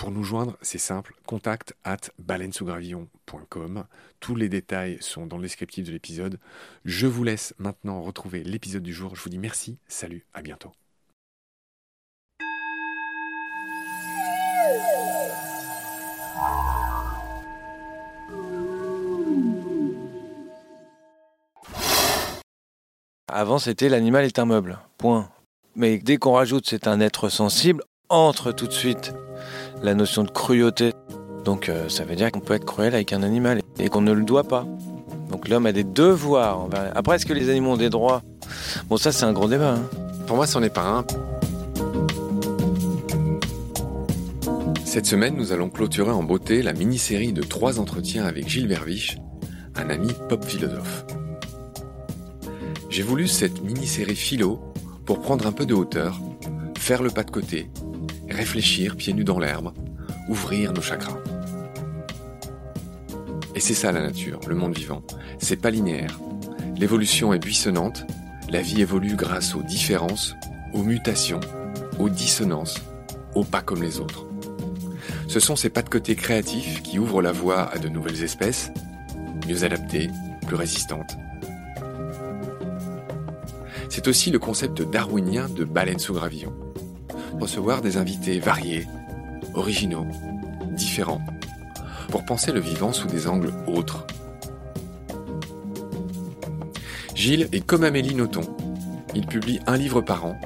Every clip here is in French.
Pour nous joindre, c'est simple, contact at baleinesougravillon.com. Tous les détails sont dans le descriptif de l'épisode. Je vous laisse maintenant retrouver l'épisode du jour. Je vous dis merci, salut, à bientôt. Avant, c'était l'animal est un meuble. Point. Mais dès qu'on rajoute c'est un être sensible, entre tout de suite la notion de cruauté. Donc euh, ça veut dire qu'on peut être cruel avec un animal et qu'on ne le doit pas. Donc l'homme a des devoirs. Après, est-ce que les animaux ont des droits? Bon, ça c'est un gros débat. Hein. Pour moi, c'en est pas un. Cette semaine, nous allons clôturer en beauté la mini-série de trois entretiens avec Gilles Verviche, un ami pop philosophe. J'ai voulu cette mini-série philo pour prendre un peu de hauteur, faire le pas de côté réfléchir pieds nus dans l'herbe, ouvrir nos chakras. Et c'est ça la nature, le monde vivant. C'est pas linéaire. L'évolution est buissonnante, la vie évolue grâce aux différences, aux mutations, aux dissonances, aux pas comme les autres. Ce sont ces pas de côté créatifs qui ouvrent la voie à de nouvelles espèces, mieux adaptées, plus résistantes. C'est aussi le concept darwinien de baleine sous gravillon recevoir des invités variés, originaux, différents, pour penser le vivant sous des angles autres. Gilles est comme Amélie Nothomb. Il publie un livre par an,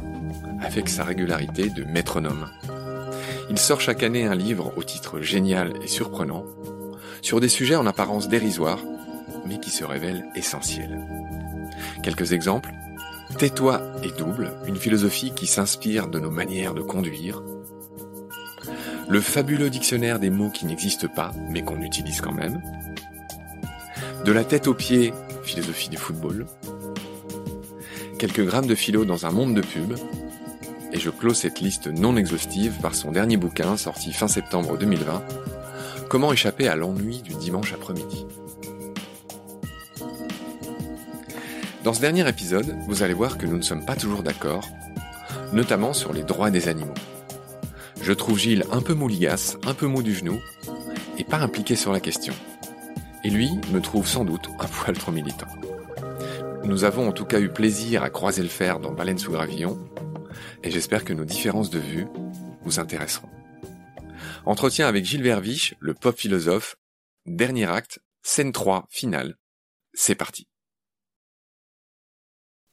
avec sa régularité de métronome. Il sort chaque année un livre au titre génial et surprenant, sur des sujets en apparence dérisoires, mais qui se révèlent essentiels. Quelques exemples Tais-toi et double, une philosophie qui s'inspire de nos manières de conduire. Le fabuleux dictionnaire des mots qui n'existent pas, mais qu'on utilise quand même. De la tête aux pieds, philosophie du football. Quelques grammes de philo dans un monde de pub. Et je clôt cette liste non exhaustive par son dernier bouquin sorti fin septembre 2020, Comment échapper à l'ennui du dimanche après-midi. Dans ce dernier épisode, vous allez voir que nous ne sommes pas toujours d'accord, notamment sur les droits des animaux. Je trouve Gilles un peu mouligasse, un peu mou du genou, et pas impliqué sur la question. Et lui me trouve sans doute un poil trop militant. Nous avons en tout cas eu plaisir à croiser le fer dans Baleine sous gravillon, et j'espère que nos différences de vue vous intéresseront. Entretien avec Gilles Verviche, le pop philosophe, dernier acte, scène 3, finale. C'est parti.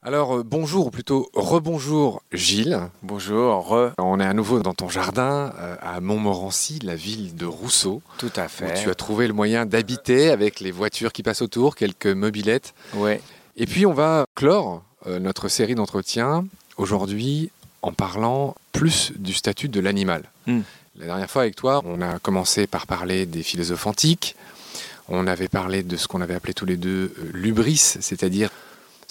Alors euh, bonjour, ou plutôt rebonjour Gilles. Bonjour, re. On est à nouveau dans ton jardin euh, à Montmorency, la ville de Rousseau. Tout à Où fait. tu as trouvé le moyen d'habiter avec les voitures qui passent autour, quelques mobilettes. Ouais. Et puis on va clore euh, notre série d'entretiens aujourd'hui en parlant plus du statut de l'animal. Hmm. La dernière fois avec toi, on a commencé par parler des philosophes antiques. On avait parlé de ce qu'on avait appelé tous les deux euh, l'ubris, c'est-à-dire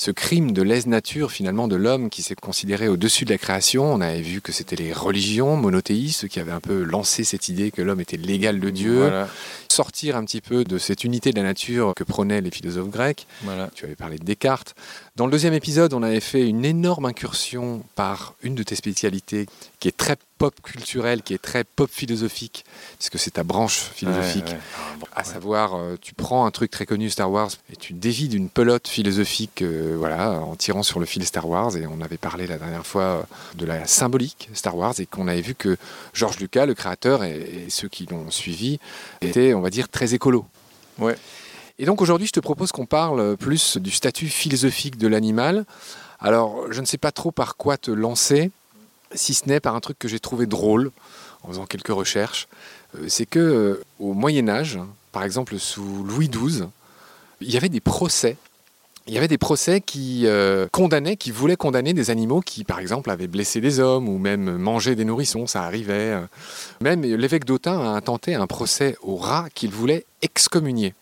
ce crime de lèse-nature finalement de l'homme qui s'est considéré au-dessus de la création. On avait vu que c'était les religions monothéistes qui avaient un peu lancé cette idée que l'homme était l'égal de Dieu. Voilà. Sortir un petit peu de cette unité de la nature que prônaient les philosophes grecs. voilà. Tu avais parlé de Descartes. Dans le deuxième épisode, on avait fait une énorme incursion par une de tes spécialités qui est très pop culturelle, qui est très pop philosophique, puisque c'est ta branche philosophique. Ouais, ouais. Ah, À savoir, euh, tu prends un truc très connu Star Wars et tu dévies d'une pelote philosophique, euh, voilà, en tirant sur le fil Star Wars. Et on avait parlé la dernière fois euh, de la symbolique Star Wars et qu'on avait vu que George Lucas, le créateur, et, et ceux qui l'ont suivi, étaient, on va dire, très écolos. Ouais. Et donc aujourd'hui, je te propose qu'on parle plus du statut philosophique de l'animal. Alors, je ne sais pas trop par quoi te lancer, si ce n'est par un truc que j'ai trouvé drôle en faisant quelques recherches. Euh, C'est que euh, au Moyen Âge, par exemple sous Louis XII, il y avait des procès. Il y avait des procès qui euh, condamnaient, qui voulaient condamner des animaux qui, par exemple, avaient blessé des hommes ou même mangé des nourrissons, ça arrivait. Même l'évêque d'Autun a intenté un procès aux rats qu'il voulait excommunier.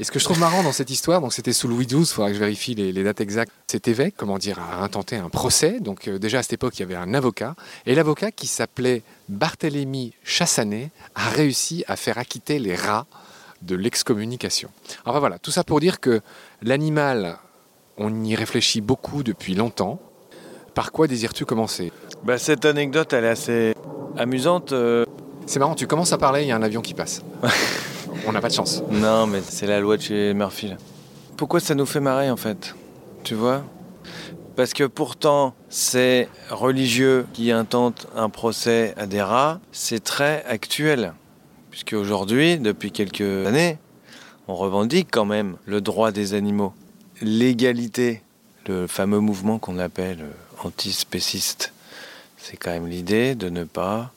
Et ce que je trouve marrant dans cette histoire, donc c'était sous Louis XII, il faudra que je vérifie les, les dates exactes. Cet évêque, comment dire, a intenté un procès. Donc euh, déjà à cette époque, il y avait un avocat. Et l'avocat, qui s'appelait Barthélemy Chassanet, a réussi à faire acquitter les rats de l'excommunication. Enfin voilà, tout ça pour dire que l'animal, on y réfléchit beaucoup depuis longtemps. Par quoi désires-tu commencer? Bah, cette anecdote, elle est assez amusante. euh. C'est marrant, tu commences à parler, il y a un avion qui passe. on n'a pas de chance. Non, mais c'est la loi de chez Murphy. Pourquoi ça nous fait marrer en fait? Tu vois? Parce que pourtant, c'est religieux qui intentent un procès à des rats, c'est très actuel. Puisque aujourd'hui, depuis quelques années, on revendique quand même le droit des animaux, l'égalité, le fameux mouvement qu'on appelle euh, antispéciste. C'est quand même l'idée de ne pas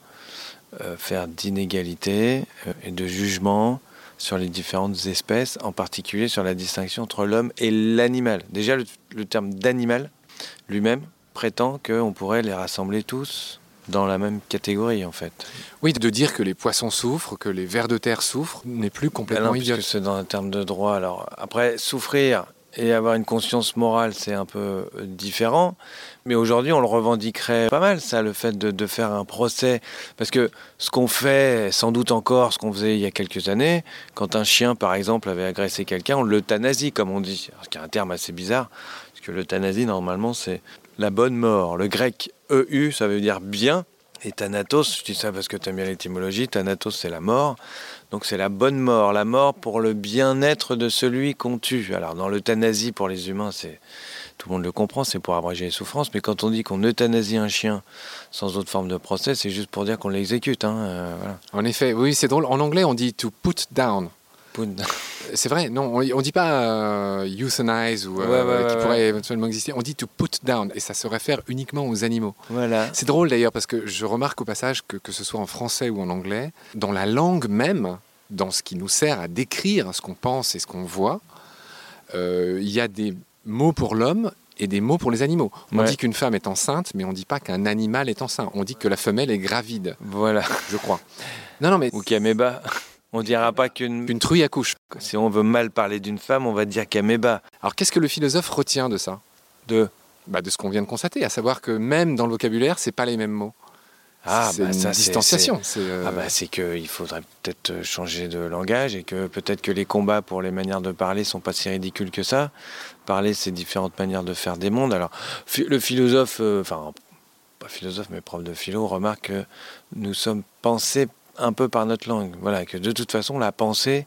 faire d'inégalité euh, et de jugement sur les différentes espèces, en particulier sur la distinction entre l'homme et l'animal. Déjà, le, le terme d'animal lui-même prétend qu'on pourrait les rassembler tous dans la même catégorie, en fait. Oui, de dire que les poissons souffrent, que les vers de terre souffrent, n'est plus Ah complètement non, idiot. puisque c'est dans un terme de droit. Alors, après, souffrir et avoir une conscience morale, c'est un peu différent. Mais aujourd'hui, on le revendiquerait pas mal, ça, le fait de, de faire un procès. Parce que ce qu'on fait, sans doute encore, ce qu'on faisait il y a quelques années, quand un chien, par exemple, avait agressé quelqu'un, on l'euthanasie, comme on dit. Ce qui est un terme assez bizarre, parce que l'euthanasie, normalement, c'est la bonne mort. Le grec EU, ça veut dire bien. Et Thanatos, je dis ça parce que tu aimes bien l'étymologie, Thanatos, c'est la mort. Donc c'est la bonne mort, la mort pour le bien-être de celui qu'on tue. Alors dans l'euthanasie pour les humains, c'est tout le monde le comprend, c'est pour abréger les souffrances. Mais quand on dit qu'on euthanasie un chien sans autre forme de procès, c'est juste pour dire qu'on l'exécute. Hein, euh. En effet, oui, c'est drôle. En anglais, on dit to put down. C'est vrai, non, on, on dit pas euh, euthanize ou euh, Ouais, ouais, qui ouais, pourrait éventuellement exister. On dit to put down et ça se réfère uniquement aux animaux. voilà. C'est drôle d'ailleurs parce que je remarque au passage que que ce soit en français ou en anglais, dans la langue même, dans ce qui nous sert à décrire ce qu'on pense et ce qu'on voit, euh, il y a des mots pour l'homme et des mots pour les animaux. On Ouais. dit qu'une femme est enceinte, mais on dit pas qu'un animal est enceint. On dit que la femelle est gravide, Voilà. je crois. Non, non, mais Ou Kameba. On dira pas qu'une. une truie accouche. Si on veut mal parler d'une femme, on va dire Kameba. Alors qu'est-ce que le philosophe retient de ça? De. bah, De ce qu'on vient de constater, à savoir que même dans le vocabulaire, c'est pas les mêmes mots. Ah, c'est bah, une ça, distanciation. c'est, euh, Ah bah c'est qu'il faudrait peut-être euh, changer de langage et que peut-être que les combats pour les manières de parler sont pas si ridicules que ça. Parler, c'est différentes manières de faire des mondes. Alors le philosophe, euh, enfin pas philosophe mais prof de philo, remarque que nous sommes pensés un peu par notre langue. Voilà, que de toute façon la pensée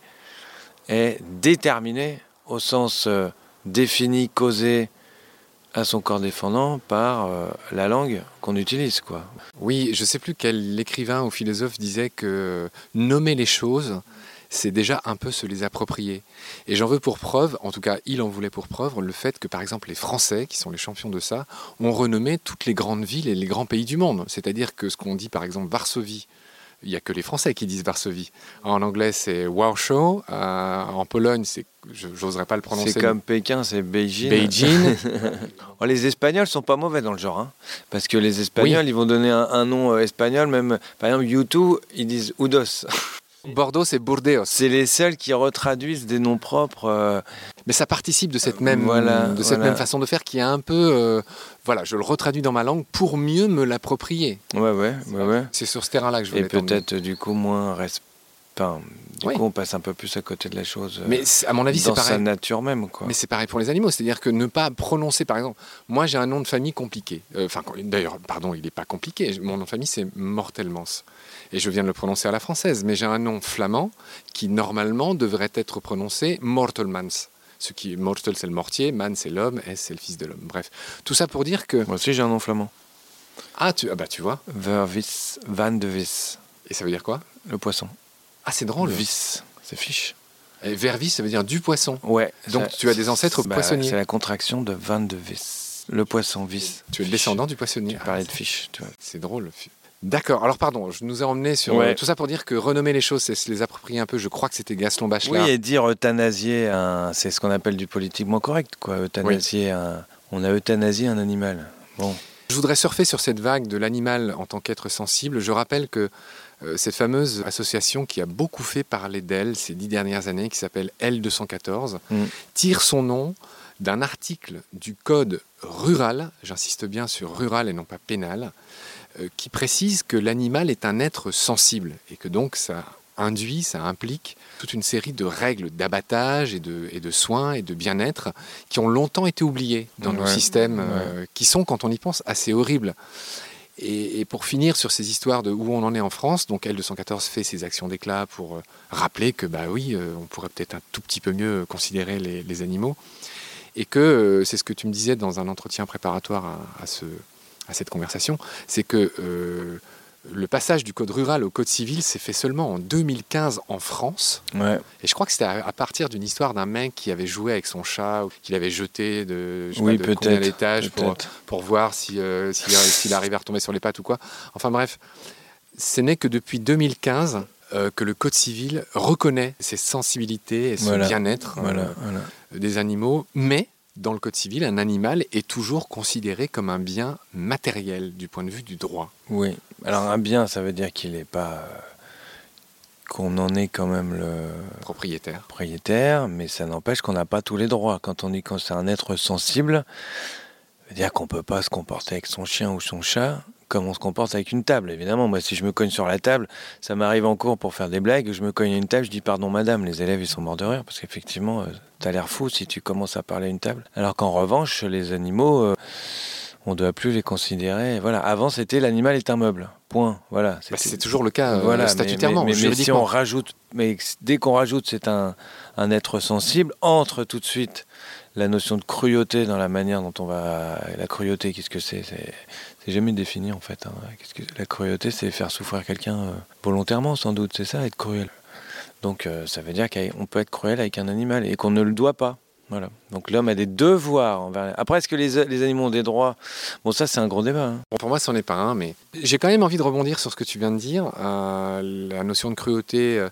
est déterminée au sens euh, défini, causé à son corps défendant par euh, la langue qu'on utilise, quoi. Oui, je sais plus quel écrivain ou philosophe disait que nommer les choses c'est déjà un peu se les approprier. Et j'en veux pour preuve, en tout cas il en voulait pour preuve, le fait que par exemple les Français, qui sont les champions de ça, ont renommé toutes les grandes villes et les grands pays du monde. C'est-à-dire que ce qu'on dit par exemple Varsovie, il n'y a que les Français qui disent Varsovie. En anglais, c'est Warsaw. Euh, en Pologne, c'est, j'oserais pas le prononcer. C'est comme Pékin, c'est Beijing. Beijing. Oh, les Espagnols sont pas mauvais dans le genre, hein. parce que les Espagnols, ils vont donner un, nom euh, espagnol, même par exemple YouTube, ils disent Udos. Bordeaux, c'est Burdeos. C'est les seuls qui retraduisent des noms propres. Euh, Mais ça participe de cette même, de cette même façon de faire qui est un peu. Euh, voilà, je le retraduis dans ma langue pour mieux me l'approprier. Ouais, ouais, ouais, ouais. C'est sur ce terrain-là que je voulais Et peut-être, du coup, moins respect. Enfin, du coup, on passe un peu plus à côté de la chose. Mais à mon avis, c'est pareil. Dans sa nature même, quoi. Mais c'est pareil pour les animaux, c'est-à-dire que ne pas prononcer, par exemple, moi j'ai un nom de famille compliqué. Euh, enfin, d'ailleurs, pardon, il n'est pas compliqué. Mon nom de famille c'est Mortelmans et je viens de le prononcer à la française, mais j'ai un nom flamand qui normalement devrait être prononcé Mortelmans. Ce qui mortel c'est le mortier, man c'est l'homme, S c'est le fils de l'homme. Bref, tout ça pour dire que. Moi aussi j'ai un nom flamand. Ah tu ah bah tu vois. Vervis van de vis. Et ça veut dire quoi? Le poisson. Ah c'est drôle. Vis, c'est fiche. Et vervis ça veut dire du poisson. Ouais. Donc tu as des ancêtres bah, poissonniers. C'est la contraction de van de vis. Le poisson vis. Tu es le descendant du poissonnier. Tu parlais de fiche, tu vois. C'est drôle. D'accord. Alors pardon, je nous ai emmené sur tout ça pour dire que renommer les choses, c'est se les approprier un peu. Je crois que c'était Gaston Bachelard. Oui, et dire euthanasier, c'est ce qu'on appelle du politiquement correct, quoi. Euthanasier, on a euthanasié un animal. Bon. Je voudrais surfer sur cette vague de l'animal en tant qu'être sensible. Je rappelle que euh, cette fameuse association qui a beaucoup fait parler d'elle ces dix dernières années, qui s'appelle L214, mm. tire son nom d'un article du code rural, j'insiste bien sur rural et non pas pénal, euh, qui précise que l'animal est un être sensible et que donc ça induit, ça implique toute une série de règles d'abattage et de, et de soins et de bien-être qui ont longtemps été oubliées dans nos systèmes, euh, qui sont, quand on y pense, assez horribles. Et, pour finir sur ces histoires de où on en est en France, donc L214 fait ses actions d'éclat pour euh, rappeler que, bah oui, on pourrait peut-être un tout petit peu mieux considérer les, animaux. Et que c'est ce que tu me disais dans un entretien préparatoire à ce, à cette conversation, c'est que euh, le passage du code rural au code civil s'est fait seulement en 2015 en France. Et je crois que c'était à, partir d'une histoire d'un mec qui avait joué avec son chat, qu'il avait jeté de, je oui, pas, l'étage pour, pour, voir euh, s'il arrivait à retomber sur les pattes ou quoi. Enfin bref, ce n'est que depuis 2015 euh, que le Code civil reconnaît ces sensibilités et ce bien-être des animaux, mais dans le Code civil, un animal est toujours considéré comme un bien matériel du point de vue du droit. Oui. Alors un bien, ça veut dire qu'il n'est pas euh, qu'on en est quand même le propriétaire. Propriétaire, mais ça n'empêche qu'on n'a pas tous les droits. Quand on dit que c'est un être sensible, ça veut dire qu'on peut pas se comporter avec son chien ou son chat comme on se comporte avec une table, évidemment. Moi, si je me cogne sur la table, ça m'arrive en cours pour faire des blagues, je me cogne à une table, je dis pardon madame, les élèves ils sont morts de rire, parce qu'effectivement, euh, t'as l'air fou si tu commences à parler à une table. Alors qu'en revanche, les animaux, euh, on ne doit plus les considérer. Voilà, avant c'était l'animal est un meuble. Point. Voilà. Bah, c'est toujours le cas euh, statutairement. Mais, si on rajoute, mais dès qu'on rajoute, c'est un, un être sensible, entre tout de suite la notion de cruauté dans la manière dont on va. La cruauté, qu'est-ce que c'est? C'est jamais défini en fait. Hein. La cruauté, c'est faire souffrir quelqu'un euh, volontairement, sans doute. C'est ça, être cruel. Donc euh, ça veut dire qu'on peut être cruel avec un animal et qu'on ne le doit pas. Voilà. Donc l'homme a des devoirs envers. Après, est-ce que les, animaux ont des droits? Bon, ça, c'est un gros débat. Hein. Bon, pour moi, ce n'est pas un, mais j'ai quand même envie de rebondir sur ce que tu viens de dire. Euh, la notion de cruauté, euh,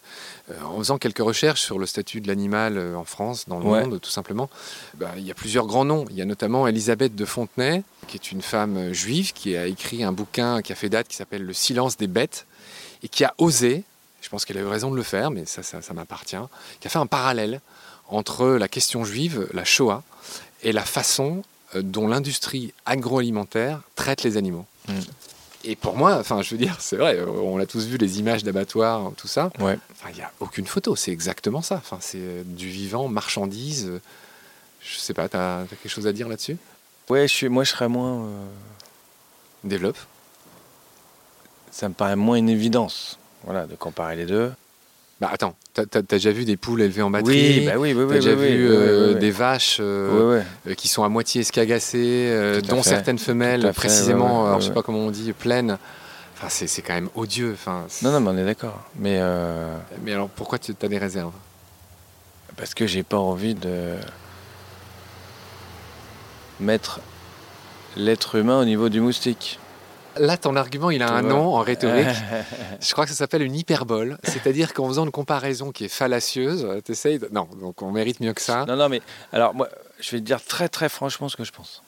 en faisant quelques recherches sur le statut de l'animal euh, en France, dans le monde, tout simplement, bah, il y a plusieurs grands noms. Il y a notamment Elisabeth de Fontenay, qui est une femme juive qui a écrit un bouquin qui a fait date qui s'appelle Le silence des bêtes et qui a osé, je pense qu'elle a eu raison de le faire, mais ça, ça, ça m'appartient, qui a fait un parallèle entre la question juive, la Shoah, et la façon euh, dont l'industrie agroalimentaire traite les animaux. Mm. Et pour moi, enfin, je veux dire, c'est vrai, euh, on a tous vu les images d'abattoirs, tout ça. Ouais. Il n'y a aucune photo, c'est exactement ça. Enfin, c'est euh, du vivant, marchandise. Je sais pas, tu as, quelque chose à dire là-dessus? Ouais, je suis, moi je serais moins. Développe. Ça me paraît moins une évidence, voilà, de comparer les deux. Bah attends, t'as as déjà vu des poules élevées en batterie Oui, bah oui, oui, T'as déjà vu euh, des vaches euh, euh, qui sont à moitié escagacées, dont certaines femelles, précisément, alors, je sais pas comment on dit, pleines. Enfin, c'est quand même odieux. Enfin, Non, non, mais on est d'accord. Mais euh, Mais alors pourquoi tu as des réserves? Parce que j'ai pas envie de mettre l'être humain au niveau du moustique. Là, ton argument, il a un nom en rhétorique. Je crois que ça s'appelle une hyperbole. C'est-à-dire qu'en faisant une comparaison qui est fallacieuse, tu essayes de... Non, donc on mérite mieux que ça. non, non, mais alors moi, je vais te dire très, très franchement ce que je pense.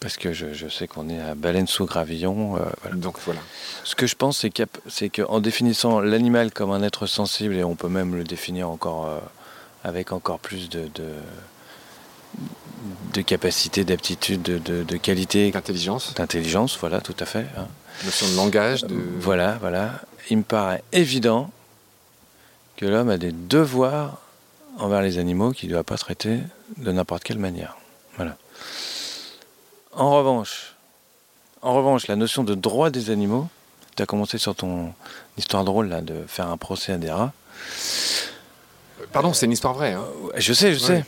Parce que je, je sais qu'on est à baleine sous gravillon. euh, voilà. Donc voilà. Ce que je pense, c'est qu'en définissant l'animal comme un être sensible, et on peut même le définir encore euh, avec encore plus de, de, de capacité, d'aptitude, de, de, de qualité, L'intelligence, d'intelligence, voilà, tout à fait. hein. notion de langage, de... Voilà, voilà. Il me paraît évident que l'homme a des devoirs envers les animaux qu'il ne doit pas traiter de n'importe quelle manière. Voilà. En revanche, en revanche, la notion de droit des animaux, tu as commencé sur ton histoire drôle là, de faire un procès à des rats. Pardon, c'est une histoire vraie. hein. Je sais, je Ouais.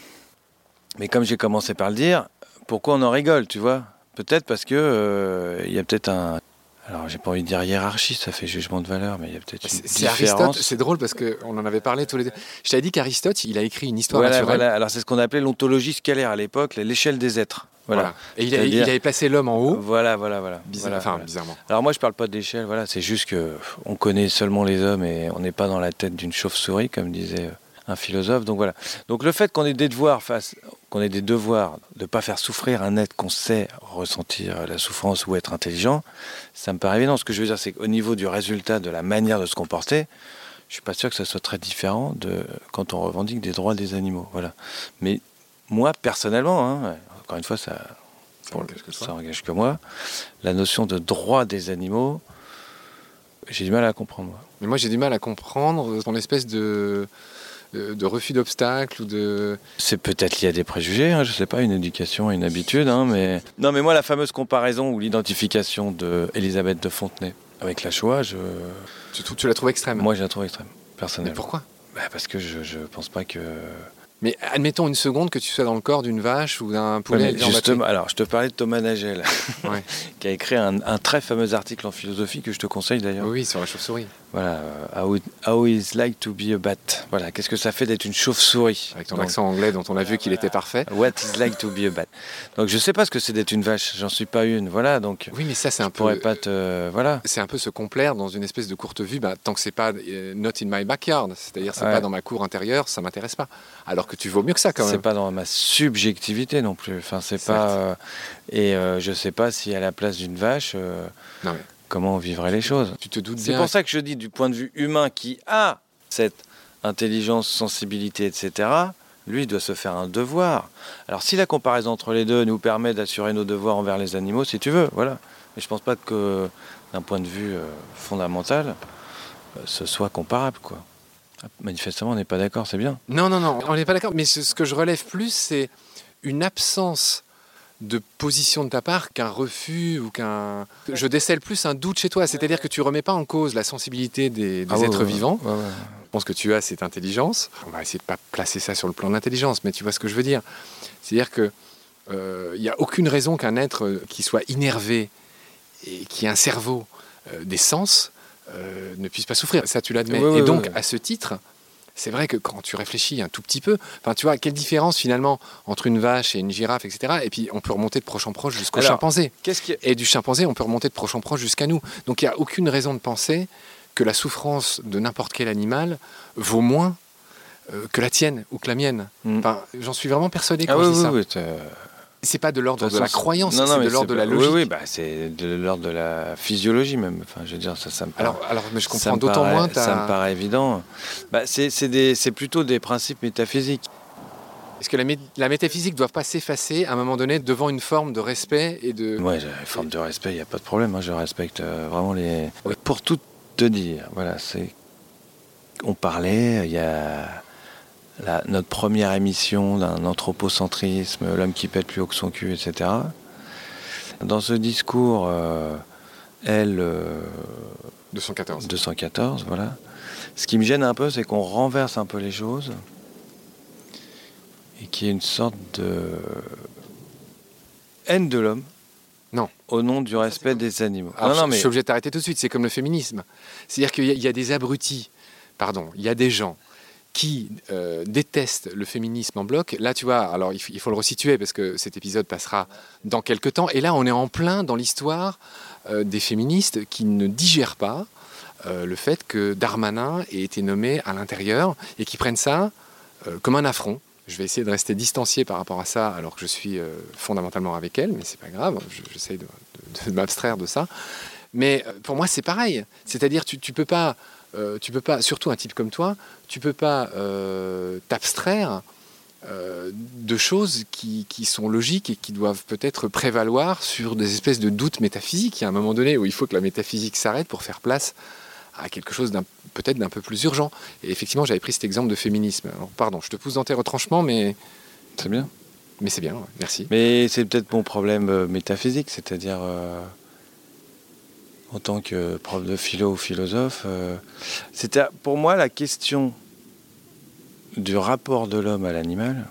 Mais comme j'ai commencé par le dire, pourquoi on en rigole, tu vois? Peut-être parce que euh, il y a peut-être un. Alors, j'ai pas envie de dire hiérarchie, ça fait jugement de valeur, mais il y a peut-être une C'est c'est Aristote, différence. c'est drôle parce qu'on en avait parlé tous les deux. Je t'avais dit qu'Aristote, il a écrit une histoire Voilà, naturelle. voilà. Alors, c'est ce qu'on appelait l'ontologie scalaire à l'époque, l'échelle des êtres. Voilà. Voilà. Et il, a- il avait placé l'homme en haut. Voilà, voilà, voilà. Bizarre- enfin, bizarrement. Alors moi je parle pas d'échelle, voilà, c'est juste que on connaît seulement les hommes et on n'est pas dans la tête d'une chauve-souris, comme disait euh, un philosophe. Donc voilà. Donc le fait qu'on ait des devoirs face, qu'on ait des devoirs de pas faire souffrir un être qu'on sait ressentir la souffrance ou être intelligent, ça me paraît évident. Ce que je veux dire, c'est qu'au niveau du résultat, de la manière de se comporter, je suis pas sûr que ça soit très différent de quand on revendique des droits des animaux. Voilà. Mais moi personnellement, hein, encore une fois, ça pour ça engage que moi. La notion de droit des animaux, j'ai du mal à comprendre. Mais moi, j'ai du mal à comprendre ton espèce de, de, refus d'obstacle ou de. C'est peut-être lié à des préjugés, hein, je sais pas, une éducation, une habitude, hein, mais non, mais moi la fameuse comparaison ou l'identification de Elisabeth de Fontenay avec la Shoah, je... Tu, tu la trouves extrême? moi je la trouve extrême, Mais personnellement. pourquoi? Bah, parce que je, je pense pas que. Mais admettons une seconde que tu sois dans le corps d'une vache ou d'un poulet. mais justement, alors je te parlais de Thomas Nagel, Ouais. qui a écrit un, un très fameux article en philosophie que je te conseille d'ailleurs. Oui, sur la chauve-souris. Voilà, euh, how, how is like to be a bat. Voilà, qu'est-ce que ça fait d'être une chauve-souris Avec ton Donc, accent anglais dont on a vu qu'il était parfait. What is like to be a bat. Donc je sais pas ce que c'est d'être une vache, j'en suis pas une. Voilà, donc Oui, mais ça, c'est un peu. pas te voilà. C'est un peu se complaire dans une espèce de courte vue, bah, tant que c'est pas euh, not in my backyard, c'est-à-dire c'est Ouais. pas dans ma cour intérieure, ça m'intéresse pas. Alors que tu vaux mieux que ça quand C'est même. pas dans ma subjectivité non plus. Enfin, c'est pas euh, et euh, je sais pas si à la place d'une vache Non, mais comment on vivrait les choses. tu te doutes C'est pour ça que je dis du point de vue humain qui a cette intelligence, sensibilité, etc. Lui doit se faire un devoir. Alors si la comparaison entre les deux nous permet d'assurer nos devoirs envers les animaux, si tu veux, voilà. Mais je pense pas que d'un point de vue euh, fondamental, euh, ce soit comparable, quoi. Manifestement, on n'est pas d'accord, c'est bien. Non, non, non, on n'est pas d'accord. Mais ce, ce que je relève plus, c'est une absence de position de ta part qu'un refus ou qu'un. Je décèle plus un doute chez toi. C'est-à-dire que tu remets pas en cause la sensibilité des, des Ah êtres ouais, vivants. ouais, ouais. Je pense que tu as cette intelligence. On va essayer de pas placer ça sur le plan de l'intelligence, mais tu vois ce que je veux dire. C'est-à-dire que euh, il n'y a aucune raison qu'un être euh, qui soit innervé et qui a un cerveau euh, des sens euh, ne puisse pas souffrir. Ça, tu l'admets. Et donc, à ce titre, c'est vrai que quand tu réfléchis un tout petit peu, enfin, tu vois, quelle différence finalement entre une vache et une girafe, etc. Et puis, on peut remonter de proche en proche jusqu'au chimpanzé. Qui Et du chimpanzé, on peut remonter de proche en proche jusqu'à nous. Donc il n'y a aucune raison de penser que la souffrance de n'importe quel animal vaut moins euh, que la tienne ou que la mienne. Mm. Enfin, J'en suis vraiment persuadé quand Ah je oui, dis oui, ça. oui, C'est pas de l'ordre de la croyance, c'est de l'ordre de la logique. Oui, oui, bah, c'est de l'ordre de la physiologie même. Enfin, je veux dire, ça, ça me paraît. alors, alors, mais je comprends d'autant moins. Ça me paraît évident. Bah, c'est c'est des- c'est plutôt des principes métaphysiques. Est-ce que la, mé- la métaphysique ne doit pas s'effacer à un moment donné devant une forme de respect et de... J'ai une forme de respect, il n'y a pas de problème. hein, je respecte euh, vraiment les. Pour tout te dire, voilà, c'est. On parlait, il y a la- notre première émission d'un anthropocentrisme, l'homme qui pète plus haut que son cul, etc. Dans ce discours, euh, elle. euh, 214. 214, voilà. Ce qui me gêne un peu, c'est qu'on renverse un peu les choses et qu'il y ait une sorte de haine de l'homme Non. Au nom du respect des animaux. Alors, non, mais Je suis obligé de t'arrêter tout de suite. C'est comme le féminisme. C'est-à-dire qu'il y a des abrutis, pardon, il y a des gens qui euh, détestent le féminisme en bloc. Là, tu vois, alors il, faut le resituer parce que cet épisode passera dans quelques temps. Et là, on est en plein dans l'histoire euh, des féministes qui ne digèrent pas euh, le fait que Darmanin ait été nommé à l'intérieur et qui prennent ça comme un affront. Je vais essayer de rester distancié par rapport à ça alors que je suis fondamentalement avec elle, mais c'est pas grave, je- j'essaie de, de- de m'abstraire de ça. Mais pour moi, c'est pareil. C'est-à-dire, tu, tu peux pas, euh, tu peux pas, surtout un type comme toi, tu peux pas euh, t'abstraire euh, de choses qui, qui sont logiques et qui doivent peut-être prévaloir sur des espèces de doutes métaphysiques. Il y a un moment donné où il faut que la métaphysique s'arrête pour faire place à quelque chose d'un peut-être d'un peu plus urgent. Et effectivement, j'avais pris cet exemple de féminisme. Alors, pardon, je te pousse dans tes retranchements, mais, c'est bien. mais c'est bien, ouais, merci. Mais c'est peut-être mon problème métaphysique, c'est-à-dire euh, en tant que prof de philo ou philosophe, euh, c'était pour moi la question du rapport de l'homme à l'animal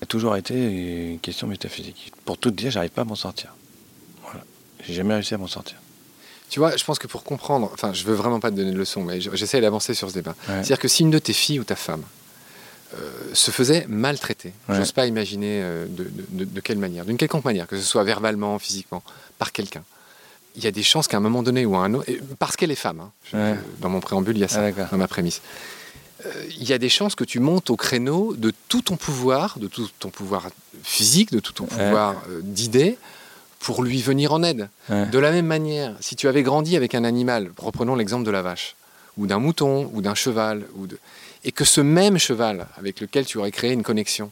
a toujours été une question métaphysique. Pour tout te dire, j'arrive pas à m'en sortir. Voilà. J'ai jamais réussi à m'en sortir. Tu vois, je pense que pour comprendre, enfin, je veux vraiment pas te donner de leçon, mais j'essaie d'avancer sur ce débat. Ouais. C'est-à-dire que si une de tes filles ou ta femme euh, se faisait maltraiter, Ouais. j'ose pas imaginer euh, de, de- de- de quelle manière, d'une quelconque manière, que ce soit verbalement, physiquement, par quelqu'un, il y a des chances qu'à un moment donné ou à un autre, parce qu'elle est femme, hein, Ouais. dans mon préambule, il y a ça, Ah, d'accord. dans ma prémisse, Euh, il y a des chances que tu montes au créneau de tout ton pouvoir, de tout ton pouvoir physique, de tout ton Ouais. pouvoir euh, d'idée, pour lui venir en aide. Ouais. De la même manière, si tu avais grandi avec un animal, reprenons l'exemple de la vache, ou d'un mouton, ou d'un cheval, ou de... et que ce même cheval avec lequel tu aurais créé une connexion,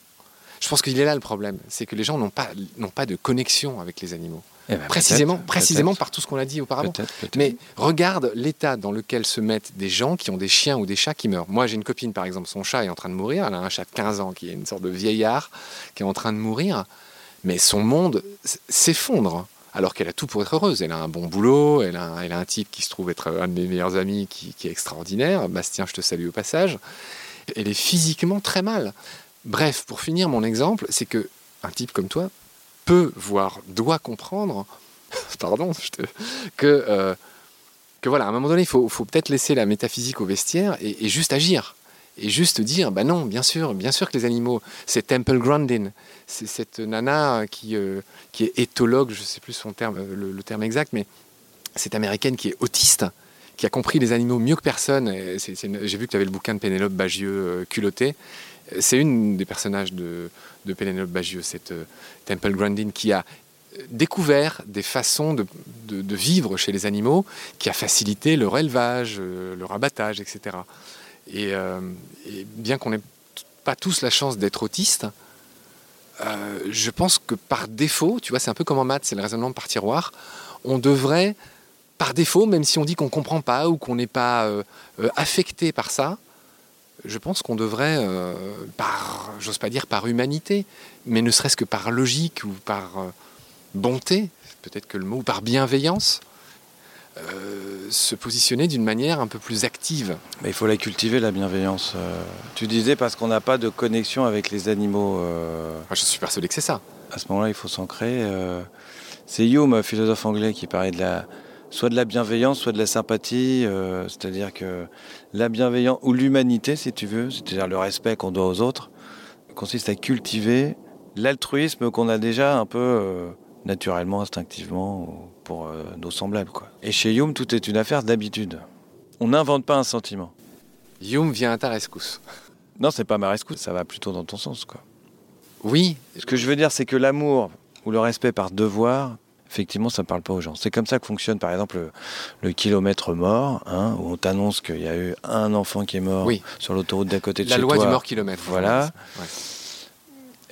je pense qu'il est là le problème, c'est que les gens n'ont pas, n'ont pas de connexion avec les animaux. Eh ben, précisément précisément par tout ce qu'on a dit auparavant. Mais regarde l'état dans lequel se mettent des gens qui ont des chiens ou des chats qui meurent. Moi, j'ai une copine, par exemple, son chat est en train de mourir. Elle a un chat de 15 ans qui est une sorte de vieillard qui est en train de mourir. Mais son monde s'effondre. Alors qu'elle a tout pour être heureuse. Elle a un bon boulot, elle a, un- elle a un type qui se trouve être un de mes meilleurs amis qui, qui est extraordinaire. Bastien, je te salue au passage. Elle est physiquement très mal. Bref, pour finir mon exemple, c'est que un type comme toi peut, voire doit comprendre, pardon, que, euh, que voilà, à un moment donné, il faut, faut peut-être laisser la métaphysique au vestiaire et, juste agir. Et juste dire, bah non, bien sûr, bien sûr que les animaux, c'est Temple Grandin, c'est cette nana qui, euh, qui est éthologue, je ne sais plus son terme, euh, le, terme exact, mais cette américaine qui est autiste, qui a compris les animaux mieux que personne. J'ai vu que tu avais le bouquin de Pénélope Bagieux, culotté. C'est une des personnages de, de Pénélope Bagieux, cette euh, Temple Grandin, qui a euh, découvert des façons de, vivre chez les animaux qui a facilité leur élevage, euh, leur abattage, etc. Et, et bien qu'on n'ait pas tous la chance d'être autistes, je pense que par défaut, tu vois, c'est un peu comme en maths, c'est le raisonnement par tiroir, on devrait, par défaut, même si on dit qu'on ne comprend pas ou qu'on n'est pas affecté par ça, je pense qu'on devrait, euh, par, j'ose pas dire par humanité, mais ne serait-ce que par logique ou par euh, bonté, peut-être que le mot, ou par bienveillance, euh, se positionner d'une manière un peu plus active. Mais il faut la cultiver, la bienveillance. Tu disais parce qu'on n'a pas de connexion avec les animaux. Moi, je suis persuadé que c'est ça. à ce moment-là, il faut s'ancrer. C'est Hume, philosophe anglais, qui parlait de la, soit de la bienveillance, soit de la sympathie. euh, c'est-à-dire que la bienveillance, ou l'humanité, si tu veux, c'est-à-dire le respect qu'on doit aux autres, consiste à cultiver l'altruisme qu'on a déjà un peu euh, naturellement, instinctivement, pour euh, nos semblables. Quoi. Et chez Hume, tout est une affaire d'habitude. On n'invente pas un sentiment. Hume vient à ta rescousse. Non, c'est pas ma rescousse, ça va plutôt dans ton sens. Quoi. Oui, Ce que je veux dire, c'est que l'amour ou le respect par devoir, effectivement, ça ne parle pas aux gens. C'est comme ça que fonctionne, par exemple, le, le kilomètre mort, hein, où on t'annonce qu'il y a eu un enfant qui est mort Oui. sur l'autoroute d'à côté de la chez loi du mort kilomètre. Voilà. Ouais.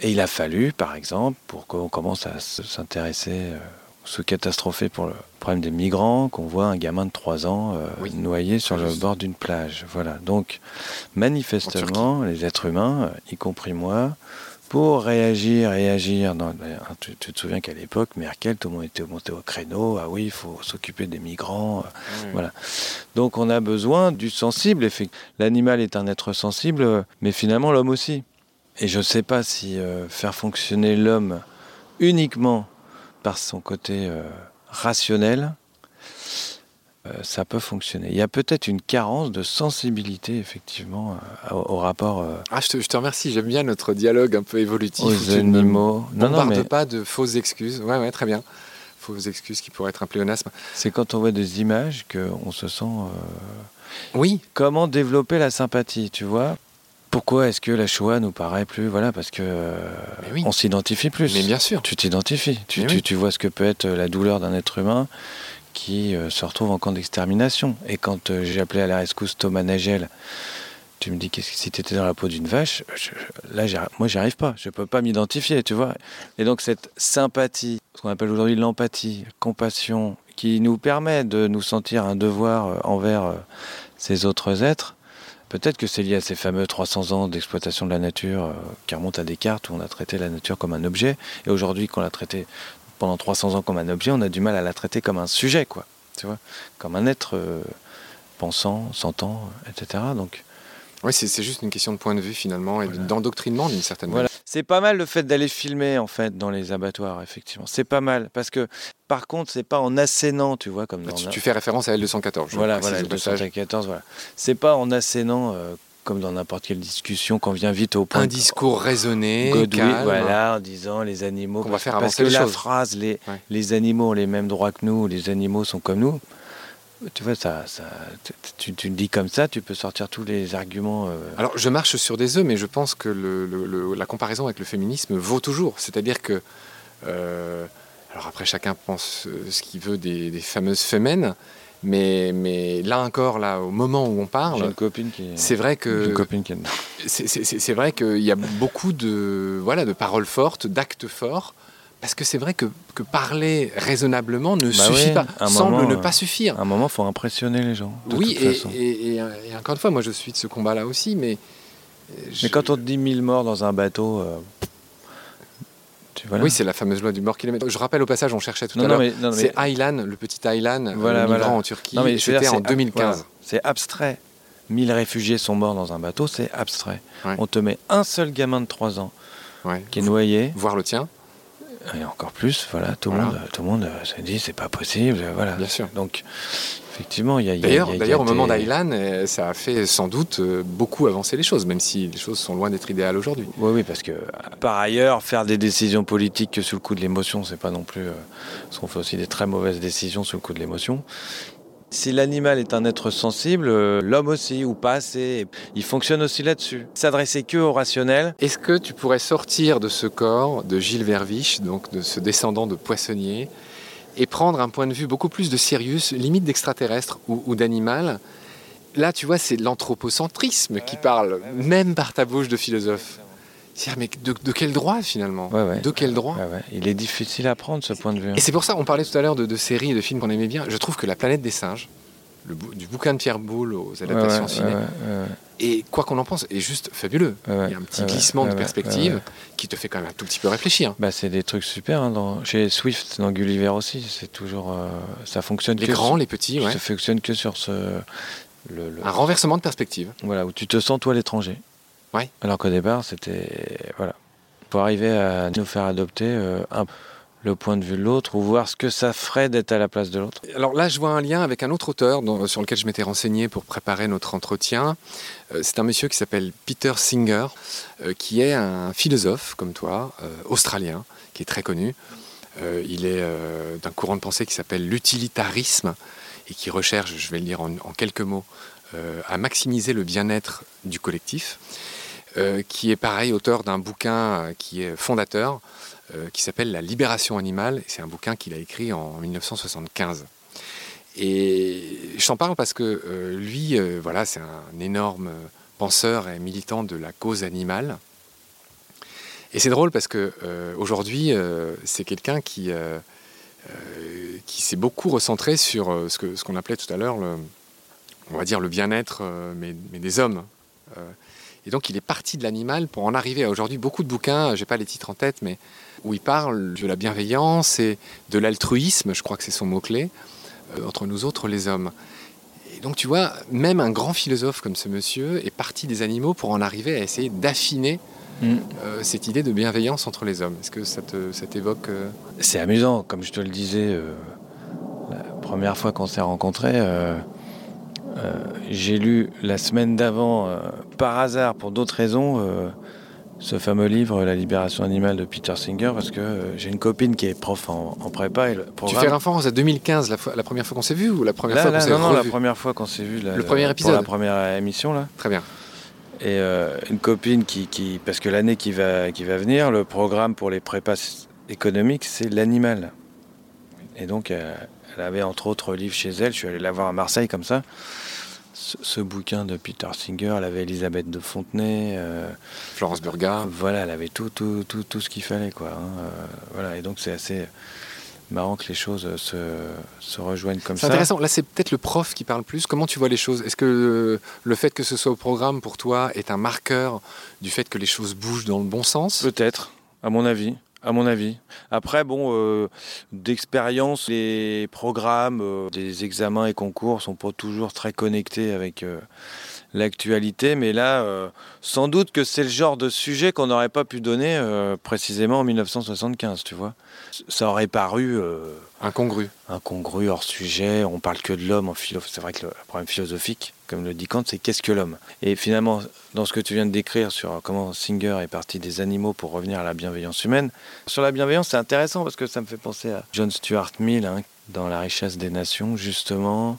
Et il a fallu, par exemple, pour qu'on commence à s'intéresser, euh, se catastropher pour le problème des migrants, qu'on voit un gamin de 3 ans euh, Oui. noyé sur le bord d'une plage. Voilà. Donc, manifestement, les êtres humains, euh, y compris moi, pour réagir et agir. Dans, hein, tu, tu te souviens qu'à l'époque, Merkel, tout le monde était monté au créneau. Ah oui, il faut s'occuper des migrants. Ouais. Voilà. Donc on a besoin du sensible. L'animal est un être sensible, euh, mais finalement l'homme aussi. Et je ne sais pas si euh, faire fonctionner l'homme uniquement par son côté euh, rationnel, euh, ça peut fonctionner. Il y a peut-être une carence de sensibilité, effectivement, euh, au, au rapport euh, Ah, je te, je te remercie, j'aime bien notre dialogue un peu évolutif. aux tu ne animaux. Non, non, mais pas de fausses excuses. Ouais, ouais, très bien. Fausses excuses qui pourraient être un pléonasme. c'est quand on voit des images qu'on se sent. euh, Oui, Comment développer la sympathie, tu vois? Pourquoi est-ce que la Shoah nous paraît plus Voilà, parce que euh, oui. on s'identifie plus. mais bien sûr. Tu t'identifies. Tu, tu- oui. tu vois ce que peut être la douleur d'un être humain euh, se retrouve en camp d'extermination. Et quand euh, j'ai appelé à la rescousse Thomas Nagel, tu me dis qu'est-ce que si tu étais dans la peau d'une vache, je- là, moi, j'y arrive pas. Je peux pas m'identifier, tu vois. Et donc, cette sympathie, ce qu'on appelle aujourd'hui l'empathie, compassion, qui nous permet de nous sentir un devoir euh, envers ces autres êtres, peut-être que c'est lié à ces fameux 300 ans d'exploitation de la nature qui remontent à Descartes, où on a traité la nature comme un objet. Et aujourd'hui, qu'on l'a traité pendant 300 ans comme un objet, on a du mal à la traiter comme un sujet, quoi. Tu vois, comme un être euh, pensant, sentant, etc. Donc, Oui, c'est juste une question de point de vue finalement et Voilà. d'endoctrinement d'une certaine Voilà. C'est pas mal le fait d'aller filmer en fait dans les abattoirs, effectivement. C'est pas mal parce que par contre, c'est pas en assénant, tu vois, comme dans manière. Tu, fais référence à L214. je voilà, voilà, au le passage. 214, voilà. C'est pas en assénant euh, comme dans n'importe quelle discussion qu'on vient vite au point. Un discours raisonné, Godwin, calme. voilà, en disant les animaux. Qu'on va faire parce avancer que les la choses. phrase, les, Ouais. les animaux ont les mêmes droits que nous, les animaux sont comme nous. Tu vois, ça, ça, tu, tu, dis comme ça, tu peux sortir tous les arguments. euh, Alors, je marche sur des œufs, mais je pense que le- le- le- la comparaison avec le féminisme vaut toujours. C'est-à-dire que. euh, alors, après, chacun pense euh, ce qu'il veut des, des fameuses femmes, mais, mais là encore, là, au moment où on J'ai parle, une copine qui. c'est vrai j'ai que. une copine qui est dedans. c'est- c'est c'est- c'est vrai qu'il y a beaucoup de, voilà, de paroles fortes, d'actes forts, parce que c'est vrai que, que parler raisonnablement ne Bah suffit ouais, pas, semble moment, ne euh, pas suffire. À un moment, il faut impressionner les gens. De oui, toute et, façon. et- et- et encore une fois, moi je suis de ce combat-là aussi, mais. euh, je- Mais quand on te dit 1000 morts dans un bateau. euh, Oui, c'est la fameuse loi du mort kilomètre. Je rappelle au passage, on cherchait tout non, à l'heure. mais, non, mais- C'est Aylan, le petit Aylan, Voilà, en Turquie. C'était en c'est ab- 2015. voilà, c'est abstrait. 1000 réfugiés sont morts dans un bateau, c'est abstrait. Ouais. On te met un seul gamin de 3 ans Ouais. qui est noyé, Voir le tien, et encore plus, voilà, tout le Voilà. monde, tout le monde se dit c'est pas possible, voilà. bien sûr. Donc, effectivement, il y a. D'ailleurs, d'ailleurs, au moment d'Aylan, euh, ça a fait sans doute euh, beaucoup avancer les choses, même si les choses sont loin d'être idéales aujourd'hui. Oui, oui, parce que euh, par ailleurs, faire des décisions politiques que sous le coup de l'émotion, c'est pas non plus. parce qu'on fait aussi des très mauvaises décisions sous le coup de l'émotion. Si l'animal est un être sensible, l'homme aussi, ou pas assez. Il fonctionne aussi là-dessus. S'adresser que au rationnel. Est-ce que tu pourrais sortir de ce corps de Gilles Verviche, donc de ce descendant de poissonnier, et prendre un point de vue beaucoup plus de Sirius, limite d'extraterrestre ou, ou d'animal Là, tu vois, c'est l'anthropocentrisme qui parle, même par ta bouche de philosophe. C'est-à-dire, mais de, de quel droit finalement? Ouais, ouais. De quel droit? Ouais, ouais. Il est difficile à prendre ce point de vue. hein. Et c'est pour ça, on parlait tout à l'heure de, de séries et de films qu'on aimait bien. Je trouve que La planète des singes, le bou- du bouquin de Pierre Boulle aux adaptations ouais, ciné, ouais, ouais, et quoi qu'on en pense, est juste fabuleux. Il y a un petit glissement de perspective qui te fait quand même un tout petit peu réfléchir. Bah, c'est des trucs super. hein, dans... Chez Swift, dans Gulliver aussi, c'est toujours. euh, ça fonctionne Les que grands, sur- les petits, ouais. Ça fonctionne que sur ce. Le, le- Un renversement de perspective. Voilà, où tu te sens toi l'étranger. Ouais. Alors qu'au départ, c'était. Voilà. Pour arriver à nous faire adopter euh, un- le point de vue de l'autre ou voir ce que ça ferait d'être à la place de l'autre. Alors là, je vois un lien avec un autre auteur sur lequel je m'étais renseigné pour préparer notre entretien. Euh, c'est un monsieur qui s'appelle Peter Singer, euh, qui est un philosophe comme toi, euh, australien, qui est très connu. Il est d'un courant de pensée qui s'appelle l'utilitarisme et qui recherche, je vais le dire en, quelques mots, à maximiser le bien-être du collectif. Qui est pareil auteur d'un bouquin qui est fondateur, euh, qui s'appelle La libération animale. C'est un bouquin qu'il a écrit en 1975. Et je t'en parle parce que euh, lui, euh, voilà, c'est un énorme penseur et militant de la cause animale. Et c'est drôle parce que aujourd'hui, c'est quelqu'un qui, qui s'est beaucoup recentré sur ce que ce qu'on appelait tout à l'heure, on va dire le bien-être, mais, des hommes. Et donc, il est parti de l'animal pour en arriver à aujourd'hui beaucoup de bouquins. J'ai pas les titres en tête, mais où il parle de la bienveillance et de l'altruisme. Je crois que c'est son mot clé euh, entre nous autres, les hommes. Et donc, tu vois, même un grand philosophe comme ce monsieur est parti des animaux pour en arriver à essayer d'affiner mm. cette idée de bienveillance entre les hommes. Est-ce que ça t'évoque C'est amusant, comme je te le disais la première fois qu'on s'est rencontrés. j'ai lu la semaine d'avant, par hasard, pour d'autres raisons, ce fameux livre La libération animale de Peter Singer parce que euh, j'ai une copine qui est prof en, prépa. Et le Tu fais référence à 2015, la, première fois qu'on s'est vu ou la première fois qu'on s'est Non, non, la première fois qu'on s'est vu. le premier épisode La première émission, là. Très bien. Et euh, une copine qui, qui parce que l'année qui va, qui va venir, le programme pour les prépas économiques, c'est l'animal. Et donc, euh, elle avait entre autres livres chez elle. Je suis allé la voir à Marseille comme ça ce, bouquin de Peter Singer, elle avait Elisabeth de Fontenay, euh, Florence Burgard. Voilà, elle avait tout, tout, tout, tout ce qu'il fallait. Quoi, hein, euh, voilà, et donc c'est assez marrant que les choses se, se rejoignent comme ça. C'est intéressant. Là, c'est peut-être le prof qui parle plus. Comment tu vois les choses? Est-ce que le fait que ce soit au programme pour toi est un marqueur du fait que les choses bougent dans le bon sens? Peut-être, à mon avis à mon avis. Après, bon, euh, d'expérience, les programmes euh, des examens et concours sont pas toujours très connectés avec euh, l'actualité, mais là, sans doute que c'est le genre de sujet qu'on n'aurait pas pu donner précisément en 1975, tu vois. Ça aurait paru incongru. Incongru, hors sujet. On parle que de l'homme en philo. C'est vrai que le problème philosophique, comme le dit Kant, c'est qu'est-ce que l'homme? Et finalement, dans ce que tu viens de décrire sur comment Singer est parti des animaux pour revenir à la bienveillance humaine, sur la bienveillance, c'est intéressant parce que ça me fait penser à John Stuart Mill, hein, dans La richesse des nations, justement,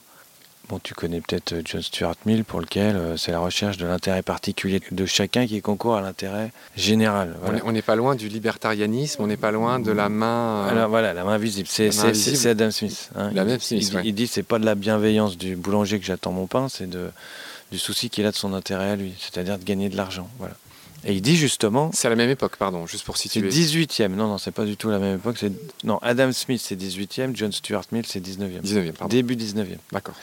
Bon, tu connais peut-être euh, John Stuart Mill, pour lequel euh, c'est la recherche de l'intérêt particulier de chacun qui concourt à l'intérêt général. On n'est pas loin du libertarianisme, on n'est pas loin de la main. Euh, Alors voilà, la main visible. C'est Adam Smith. Hein. La même Smith, il, il, dit c'est pas de la bienveillance du boulanger que j'attends mon pain, c'est du souci qu'il a de son intérêt à lui, c'est-à-dire de gagner de l'argent. Voilà. Et il dit justement. C'est à la même époque, pardon, juste pour situer. C'est 18e. Non, non, c'est pas du tout la même époque. Non, Adam Smith, c'est 18e. John Stuart Mill, c'est 19e. 19e, pardon. Début 19e. D'accord.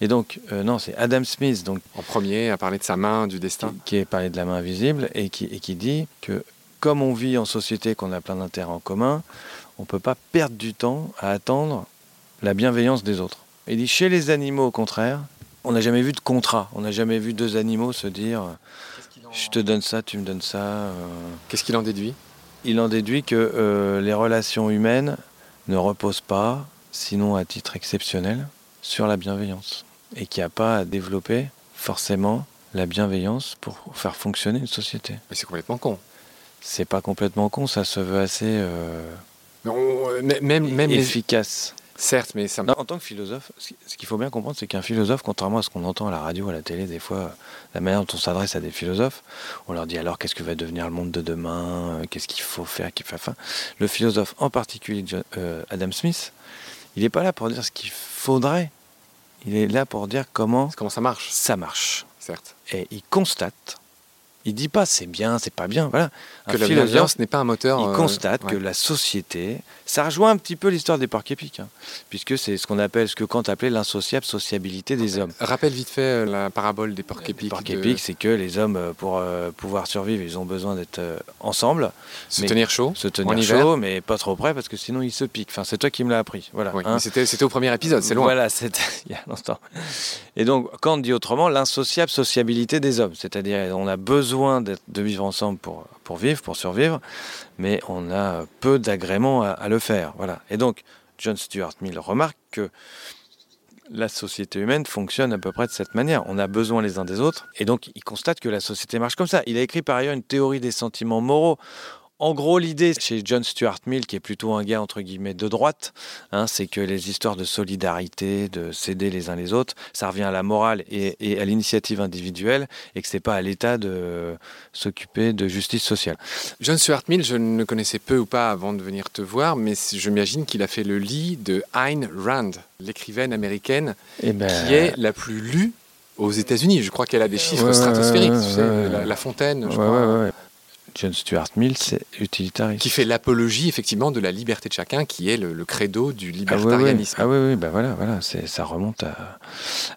Et donc, euh, non, c'est Adam Smith. Donc, en premier, à parler de sa main, du destin. Qui, est parlé de la main invisible et qui, et qui dit que comme on vit en société, qu'on a plein d'intérêts en commun, on ne peut pas perdre du temps à attendre la bienveillance des autres. Il dit chez les animaux, au contraire, on n'a jamais vu de contrat. On n'a jamais vu deux animaux se dire je te donne ça, tu me donnes ça. Euh. Qu'est-ce qu'il en déduit? Il en déduit que euh, les relations humaines ne reposent pas, sinon à titre exceptionnel, sur la bienveillance. Et qu'il n'y a pas à développer forcément la bienveillance pour faire fonctionner une société. Mais c'est complètement con. C'est pas complètement con, ça se veut assez euh, même, même efficace. Certes, mais ça... en tant que philosophe, ce qu'il faut bien comprendre, c'est qu'un philosophe, contrairement à ce qu'on entend à la radio, à la télé, des fois, la manière dont on s'adresse à des philosophes, on leur dit alors qu'est-ce que va devenir le monde de demain, euh, qu'est-ce qu'il faut faire, qu'il enfin, Le philosophe, en particulier euh, Adam Smith, il n'est pas là pour dire ce qu'il faudrait, il est là pour dire comment, comment ça marche. Ça marche. Certes. Et il constate il dit pas c'est bien, c'est pas bien. Voilà. que la bienveillance n'est pas un moteur. Il euh, constate que la société, ça rejoint un petit peu l'histoire des porcs épiques, hein, puisque c'est ce qu'on appelle, ce que Kant appelait l'insociable sociabilité des hommes. Rappelle vite fait euh, la parabole des porcs épiques. Les porcs épiques, c'est que les hommes, euh, pour pouvoir survivre, ils ont besoin d'être ensemble. Se tenir chaud. Se tenir chaud, mais pas trop près, parce que sinon ils se piquent. Enfin, c'est toi qui me l'as appris. Voilà. Hein. c'était au premier épisode, c'est loin. Voilà, c'était il y a longtemps. Et donc, Kant dit autrement l'insociable sociabilité des hommes, c'est-à-dire on a besoin besoin de vivre ensemble pour, pour vivre, pour survivre, mais on a peu d'agréments à, le faire. Voilà. Et donc, John Stuart Mill remarque que la société humaine fonctionne à peu près de cette manière. On a besoin les uns des autres, et donc il constate que la société marche comme ça. Il a écrit par ailleurs une théorie des sentiments moraux en gros, l'idée chez John Stuart Mill, qui est plutôt un gars entre guillemets de droite, hein, c'est que les histoires de solidarité, de s'aider les uns les autres, ça revient à la morale et, à l'initiative individuelle, et que c'est pas à l'État de s'occuper de justice sociale. John Stuart Mill, je ne connaissais peu ou pas avant de venir te voir, mais je m'imagine qu'il a fait le lit de Ayn Rand, l'écrivaine américaine, eh ben, qui est la plus lue aux États-Unis. Je crois qu'elle a des chiffres stratosphériques. la, Fontaine, je crois. John Stuart Mill, c'est utilitariste. Qui fait l'apologie effectivement de la liberté de chacun, qui est le, credo du libertarianisme. Ah oui, oui, ben voilà, voilà, ça remonte à.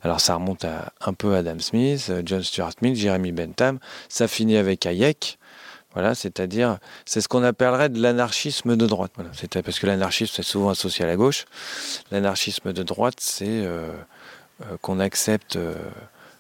Alors ça remonte à un peu Adam Smith, John Stuart Mill, Jeremy Bentham. Ça finit avec Hayek. Voilà, c'est-à-dire, c'est ce qu'on appellerait de l'anarchisme de droite. Voilà, c'est parce que l'anarchisme est souvent associé à la gauche. L'anarchisme de droite, c'est euh, euh, qu'on accepte. Euh,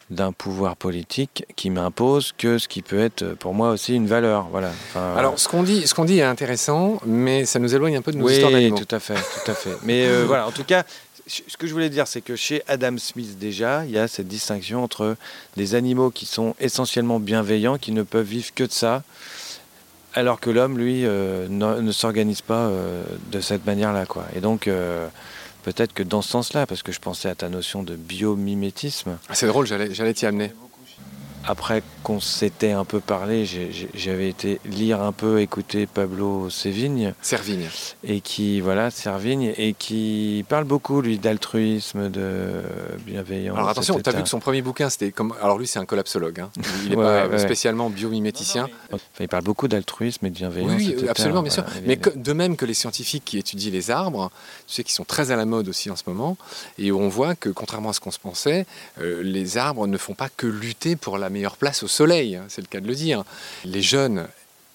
d'un pouvoir politique qui m'impose que ce qui peut être pour moi aussi une valeur. Voilà. Alors ce qu'on dit, ce qu'on dit est intéressant, mais ça nous éloigne un peu de nos oui, histoires d'animaux. tout à fait, tout à fait. Mais euh, voilà, en tout cas, ce que je voulais dire, c'est que chez Adam Smith déjà, il y a cette distinction entre des animaux qui sont essentiellement bienveillants, qui ne peuvent vivre que de ça, alors que l'homme, lui, euh, ne, s'organise pas euh, de cette manière-là, quoi. Et donc peut-être que dans ce sens-là, parce que je pensais à ta notion de biomimétisme. Ah, c'est drôle, j'allais t'y amener après qu'on s'était un peu parlé, j'avais été lire un peu, écouter Pablo Sévigne. Servigne. Et qui, voilà, Servigne, et qui parle beaucoup, lui, d'altruisme, de bienveillance. Alors attention, tu as vu que son premier bouquin, c'était comme. Alors lui, c'est un collapsologue. Hein. Il n'est pas spécialement biomiméticien. il parle beaucoup d'altruisme et de bienveillance. Oui, absolument, bien sûr. Mais de même que les scientifiques qui étudient les arbres, tu sais, qui sont très à la mode aussi en ce moment, et où on voit que, contrairement à ce qu'on se pensait, euh, les arbres ne font pas que lutter pour la meilleure place au soleil, hein, c'est le cas de le dire. Les jeunes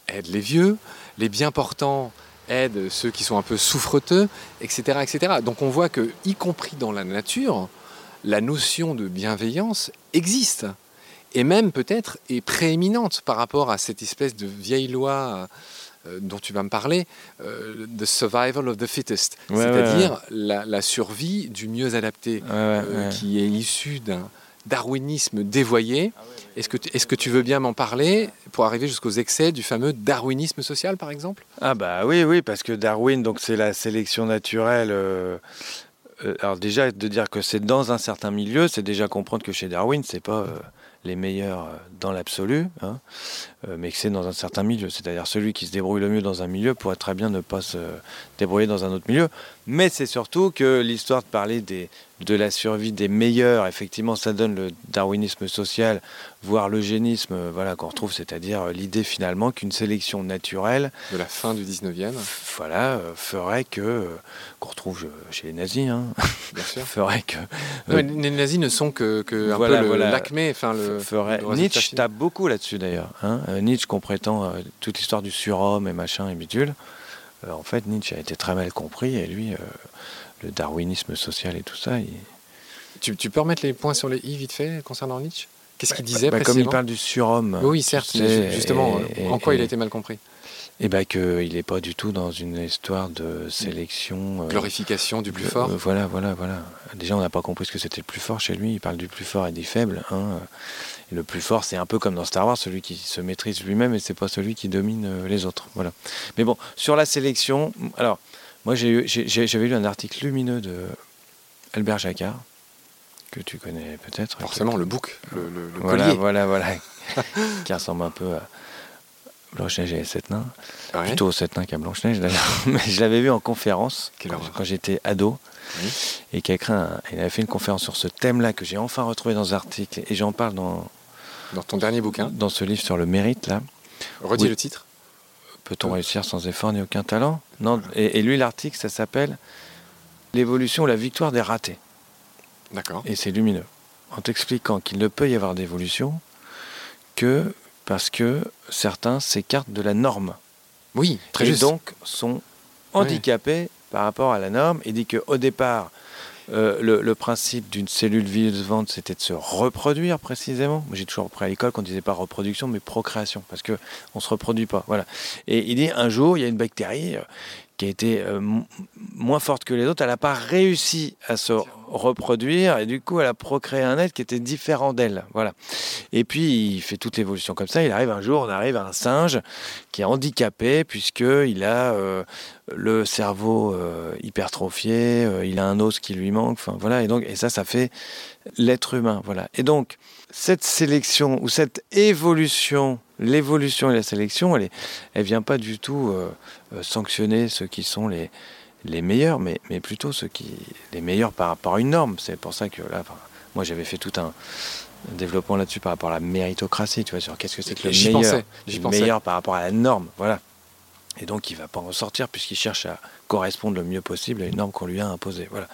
aident les vieux, les bien portants aident ceux qui sont un peu souffreteux, etc., etc. Donc on voit que, y compris dans la nature, la notion de bienveillance existe et même peut-être est prééminente par rapport à cette espèce de vieille loi euh, dont tu vas me parler, euh, the survival of the fittest, c'est-à-dire la, survie du mieux adapté, euh, qui est issue d'un darwinisme dévoyé. Ah est-ce que, tu, est-ce que tu veux bien m'en parler pour arriver jusqu'aux excès du fameux darwinisme social, par exemple? Ah bah oui, oui, parce que Darwin, donc c'est la sélection naturelle. Euh, euh, alors déjà, de dire que c'est dans un certain milieu, c'est déjà comprendre que chez Darwin, c'est pas euh, les meilleurs dans l'absolu, hein, mais que c'est dans un certain milieu. C'est-à-dire celui qui se débrouille le mieux dans un milieu pourrait très bien ne pas se débrouiller dans un autre milieu. Mais c'est surtout que l'histoire de parler des, de la survie des meilleurs, effectivement, ça donne le darwinisme social, voire l'eugénisme, euh, voilà, qu'on retrouve, c'est-à-dire euh, l'idée finalement qu'une sélection naturelle de la fin du 19e, voilà, euh, ferait que qu'on retrouve chez les nazis, hein, bien sûr, ferait que les nazis ne sont que, que un peu l'acmé, le ferait. Nietzsche tape beaucoup là-dessus d'ailleurs. Hein. Nietzsche qu'on prétend toute l'histoire du surhomme et machin et bidule. En fait, Nietzsche a été très mal compris et lui le darwinisme social et tout ça. Tu, peux remettre les points sur les i vite fait concernant Nietzsche? Qu'est-ce qu'il disait bah, Comme il parle du surhomme. Oui, certes, justement, en quoi il a été mal compris? Eh bien, qu'il n'est pas du tout dans une histoire de sélection. Euh, Glorification du plus fort. Euh, voilà, voilà, voilà. Déjà, on n'a pas compris ce que c'était le plus fort chez lui. Il parle du plus fort et des faibles. Hein. Et le plus fort, c'est un peu comme dans Star Wars, celui qui se maîtrise lui-même et c'est pas celui qui domine euh, les autres. Voilà. Mais bon, sur la sélection, alors moi, j'avais lu un article lumineux de Albert Jacquard, que tu connais peut-être. Forcément, le bouc, le, le, voilà, collier. Voilà, voilà, qui ressemble un peu à Blanche-Neige et les Sept Nains. Plutôt aux Sept Nains qu'à Blanche-Neige d'ailleurs. Mais je l'avais vu en conférence quand, j'étais ado. Et qui il avait fait une conférence sur ce thème-là que j'ai enfin retrouvé dans un article. Et j'en parle dans. Dans ton dernier bouquin Dans ce livre sur le mérite, là. Redis le titre Peut-on réussir sans effort ni aucun talent? Non. Et, lui, l'article, ça s'appelle L'évolution ou la victoire des ratés. D'accord. Et c'est lumineux. En t'expliquant qu'il ne peut y avoir d'évolution que parce que certains s'écartent de la norme. Oui, très et juste. donc sont handicapés par rapport à la norme. Il dit qu'au départ, euh, le, principe d'une cellule vivante, c'était de se reproduire précisément. J'ai toujours appris à l'école qu'on disait pas reproduction, mais procréation, parce que on se reproduit pas. Voilà. Et il dit un jour, il y a une bactérie euh, qui a été euh, moins forte que les autres. Elle n'a pas réussi à se reproduire et du coup, elle a procréé un être qui était différent d'elle. Voilà. Et puis, il fait toute l'évolution comme ça. Il arrive un jour, on arrive à un singe qui est handicapé puisqu'il a euh, le cerveau euh, hypertrophié, il a un os qui lui manque. Voilà. Et donc, et ça, ça fait l'être humain. Voilà. Et donc, cette sélection ou cette évolution, l'évolution et la sélection, elle, elle vient pas du tout sanctionner ceux qui sont les les meilleurs, mais, mais plutôt ceux qui les meilleurs par rapport à une norme. C'est pour ça que là, moi j'avais fait tout un développement là-dessus par rapport à la méritocratie, tu vois, sur qu'est-ce que c'est que le meilleur, le meilleur par rapport à la norme, voilà. Et donc il va pas en sortir puisqu'il cherche à correspondre le mieux possible à une norme qu'on lui a imposée, voilà.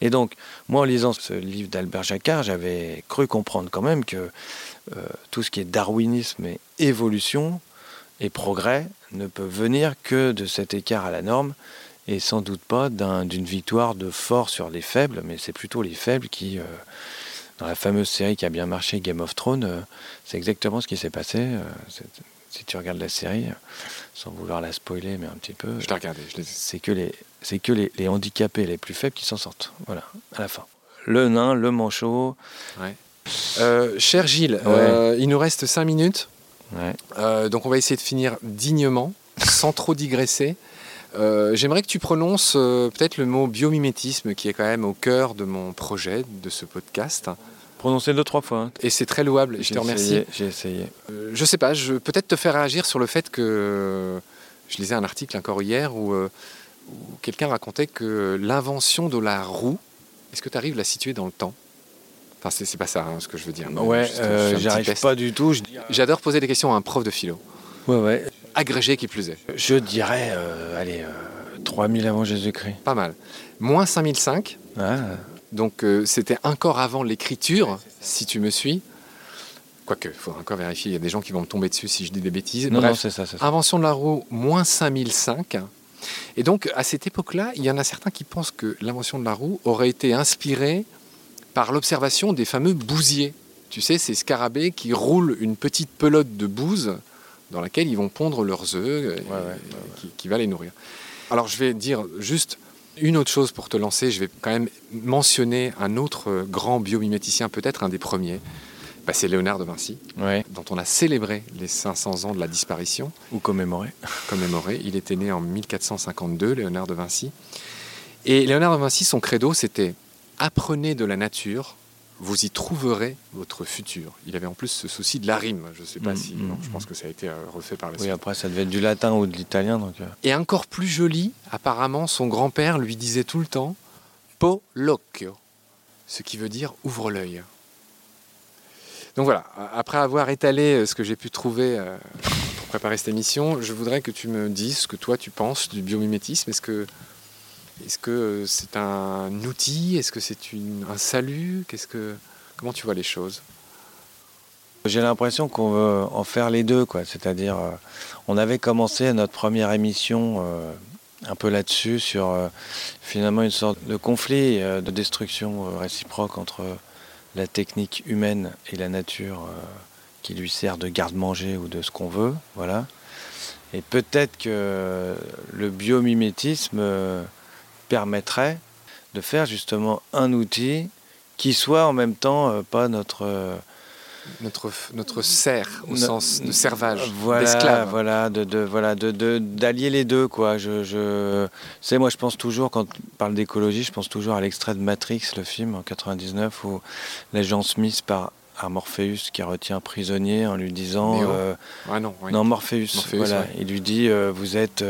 Et donc moi en lisant ce livre d'Albert Jacquard, j'avais cru comprendre quand même que euh, tout ce qui est darwinisme et évolution et progrès ne peut venir que de cet écart à la norme et sans doute pas d'une victoire de fort sur les faibles, mais c'est plutôt les faibles qui, euh, dans la fameuse série qui a bien marché, Game of Thrones, euh, c'est exactement ce qui s'est passé. euh, si tu regardes la série, euh, sans vouloir la spoiler, mais un petit peu, Je l'ai regardé, je c'est que les, c'est que les, les handicapés les plus faibles qui s'en sortent. Voilà, à la fin. Le nain, le manchot. Euh, cher Gilles, euh, il nous reste 5 minutes. Ouais. Euh, donc on va essayer de finir dignement, sans trop digresser. J'aimerais que tu prononces peut-être le mot biomimétisme qui est quand même au cœur de mon projet, de ce podcast. Prononcez deux, trois fois. hein. Et c'est très louable, je te remercie. J'ai essayé. Je sais pas, je peut-être te faire réagir sur le fait que je lisais un article encore hier où, où quelqu'un racontait que l'invention de la roue, est-ce que tu arrives à la situer dans le temps? Enfin, c'est pas ça hein, ce que je veux dire. Ouais, euh, j'arrive test. pas du tout. Je, J'adore poser des questions à un prof de philo, ouais, ouais. agrégé qui plus est. Je dirais, euh, allez, euh, 3000 avant Jésus-Christ. Pas mal. Moins 5005, Ah, donc euh, c'était encore avant l'écriture, si tu me suis. Quoique, il faudra encore vérifier, il y a des gens qui vont me tomber dessus si je dis des bêtises. non, non, c'est ça, c'est ça. invention de la roue, moins 5005. Et donc, à cette époque-là, il y en a certains qui pensent que l'invention de la roue aurait été inspirée par l'observation des fameux bousiers. Tu sais, ces scarabées qui roulent une petite pelote de bouse dans laquelle ils vont pondre leurs œufs euh, ouais, ouais, Qui, qui va les nourrir. Alors, je vais dire juste une autre chose pour te lancer. Je vais quand même mentionner un autre euh, grand biomiméticien, peut-être un des premiers. Bah, c'est Léonard de Vinci, dont on a célébré les 500 ans de la disparition Ou commémorer. commémoré. Il était né en 1452, Léonard de Vinci. Et Léonard de Vinci, son credo, c'était apprenez de la nature, vous y trouverez votre futur. Il avait en plus ce souci de la rime. Je ne sais pas Mm, si. mm, non, je mm. pense que ça a été euh, refait par la Oui, suite. après, ça devait être du latin ou de l'italien. Donc, euh, Et encore plus joli, apparemment, son grand-père lui disait tout le temps Po l'occhio, ce qui veut dire ouvre l'œil. Donc voilà, après avoir étalé euh, ce que j'ai pu trouver pour préparer cette émission, je voudrais que tu me dises ce que toi tu penses du biomimétisme. Est-ce que est-ce que c'est un outil? Est-ce que c'est un salut? Qu'est-ce que comment tu vois les choses? J'ai l'impression qu'on veut en faire les deux, quoi. C'est-à-dire, euh, on avait commencé notre première émission euh, un peu là-dessus, sur euh, finalement une sorte de conflit, de destruction réciproque entre la technique humaine et la nature qui lui sert de garde-manger ou de ce qu'on veut, voilà. Et peut-être que le biomimétisme permettrait de faire justement un outil qui soit en même temps euh, pas notre euh, Notre notre serf au No- sens de servage, voilà, voilà, de, de- voilà, de, de- d'allier les deux, quoi. Je, je, c'est moi, je pense toujours quand on parle d'écologie, je pense toujours à l'extrait de Matrix, le film en 99, où l'agent Smith par à Morpheus qui retient un prisonnier en lui disant, euh, Ah non, oui. non Morpheus, Morpheus, voilà, ouais. il lui dit, vous êtes,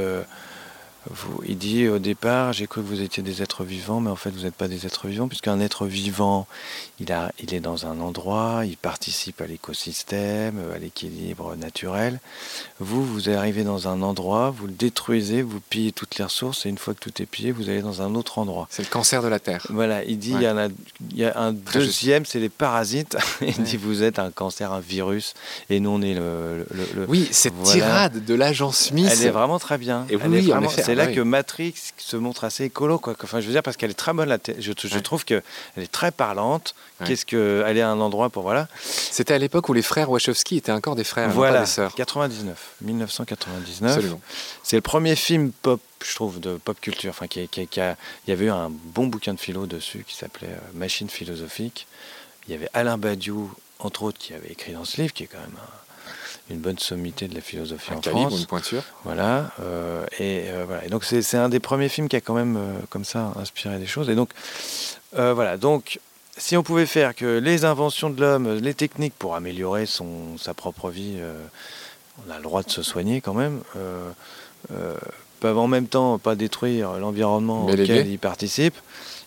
vous, il dit au départ, j'ai cru que vous étiez des êtres vivants, mais en fait vous n'êtes pas des êtres vivants, puisqu'un être vivant, il, a, il est dans un endroit, il participe à l'écosystème, à l'équilibre naturel. Vous, vous arrivez dans un endroit, vous le détruisez, vous pillez toutes les ressources, et une fois que tout est pillé, vous allez dans un autre endroit. C'est le cancer de la terre. Voilà, il dit, Ouais. il, y a, il y a un Très deuxième, c'est les parasites. il Ouais. dit, vous êtes un cancer, un virus, et nous on est le- le- le, Oui, cette Voilà. tirade de l'agent Smith. elle est vraiment très bien. Et Elle oui, est oui, en vraiment- effet, c'est ah là oui. que Matrix se montre assez écolo, quoi. Enfin, je veux dire parce qu'elle est très bonne. La je, je Ouais. trouve que elle est très parlante. Ouais. Qu'est-ce que elle est à un endroit pour voilà. C'était à l'époque où les frères Wachowski étaient encore des frères, pas voilà. des sœurs. 99, 1999. Absolument. C'est le premier film pop, je trouve, de pop culture. Enfin, qui, qui- qui a, il y avait eu un bon bouquin de philo dessus qui s'appelait euh, Machine philosophique. Il y avait Alain Badiou, entre autres, qui avait écrit dans ce livre, qui est quand même un- une bonne sommité de la philosophie Un en calibre, France. une pointure. Voilà, euh, et, euh, voilà. Et donc c'est un des premiers films qui a quand même euh, comme ça inspiré des choses. Et donc voilà, donc si on pouvait faire que les inventions de l'homme, les techniques pour améliorer son, sa propre vie, on a le droit de se soigner quand même, peuvent en même temps pas détruire l'environnement auquel ils participent.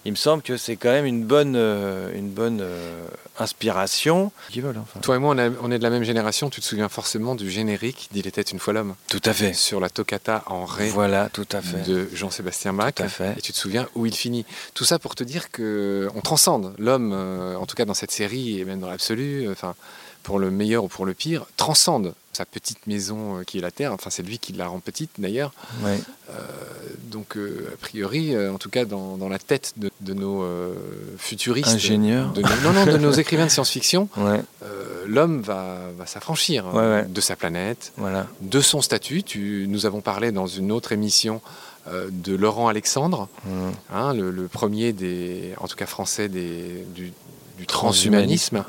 Il me semble que c'est quand même une bonne, euh, une bonne euh, inspiration. Enfin. Toi et moi, on, a- on est de la même génération. Tu te souviens forcément du générique d'Il était une fois l'homme Tout à fait. sur la toccata en ré Voilà, tout à fait. de Jean-Sébastien Bach. Tout à fait. Et tu te souviens où il finit. Tout ça pour te dire que on transcende l'homme, euh, en tout cas dans cette série et même dans l'absolu. Enfin, pour le meilleur ou pour le pire, transcende sa petite maison euh, qui est la Terre. Enfin, c'est lui qui la rend petite d'ailleurs. Ouais. donc, euh, a priori, euh, en tout cas, dans, dans la tête de, de nos euh, futuristes, Ingénieur. de nos- non, non, de nos écrivains de science-fiction, Ouais, euh, l'homme va, va s'affranchir hein, Ouais, de sa planète, voilà. de son statut. Tu, nous avons parlé dans une autre émission euh, de Laurent Alexandre, Mm. hein, le, le premier des, en tout cas français, des, du, du transhumanisme.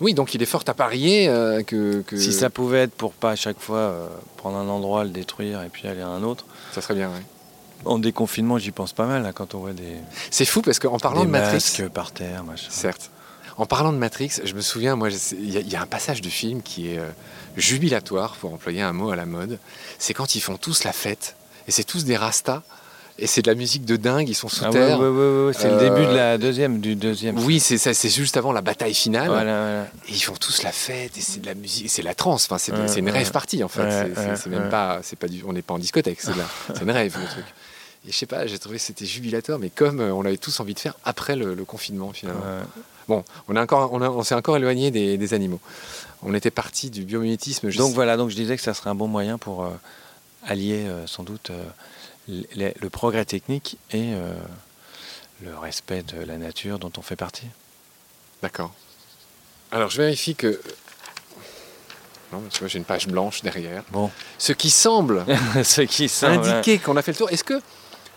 Oui, donc il est fort à parier euh, que, que Si ça pouvait être pour pas à chaque fois euh, prendre un endroit, le détruire et puis aller à un autre. ça serait bien. ouais. En déconfinement, j'y pense pas mal là, quand on voit des, C'est fou parce qu'en parlant des de Matrix, masques par terre, machin. certes, en parlant de Matrix, je me souviens, moi, je sais- il y, a- il y a un passage du film qui est euh, jubilatoire, pour employer un mot à la mode. C'est quand ils font tous la fête et c'est tous des rastas et c'est de la musique de dingue. Ils sont sous Ah terre. ouais, ouais, ouais, c'est le Euh, début de la deuxième, du deuxième. Oui, c'est ça, c'est juste avant la bataille finale. Voilà, voilà. Et ils font tous la fête et c'est de la musique, c'est la trance. Enfin, c'est une rêve partie en fait. C'est- même pas, c'est pas du, on n'est pas en discothèque. C'est une rêve le truc. Et je sais pas, j'ai trouvé que c'était jubilatoire, mais comme euh, on avait tous envie de faire après le, le confinement finalement. Bon, on, a encore, on, s'est encore éloigné des, des animaux. On était parti du biomimétisme. Donc sais- voilà, donc je disais que ça serait un bon moyen pour euh, allier euh, sans doute euh, le, progrès technique et euh, le respect de la nature dont on fait partie. D'accord. Alors je vérifie que. Non, tu vois, j'ai une page blanche derrière. Bon, Ce qui semble ce qui semble, indiquer qu'on a fait le tour. Est-ce que,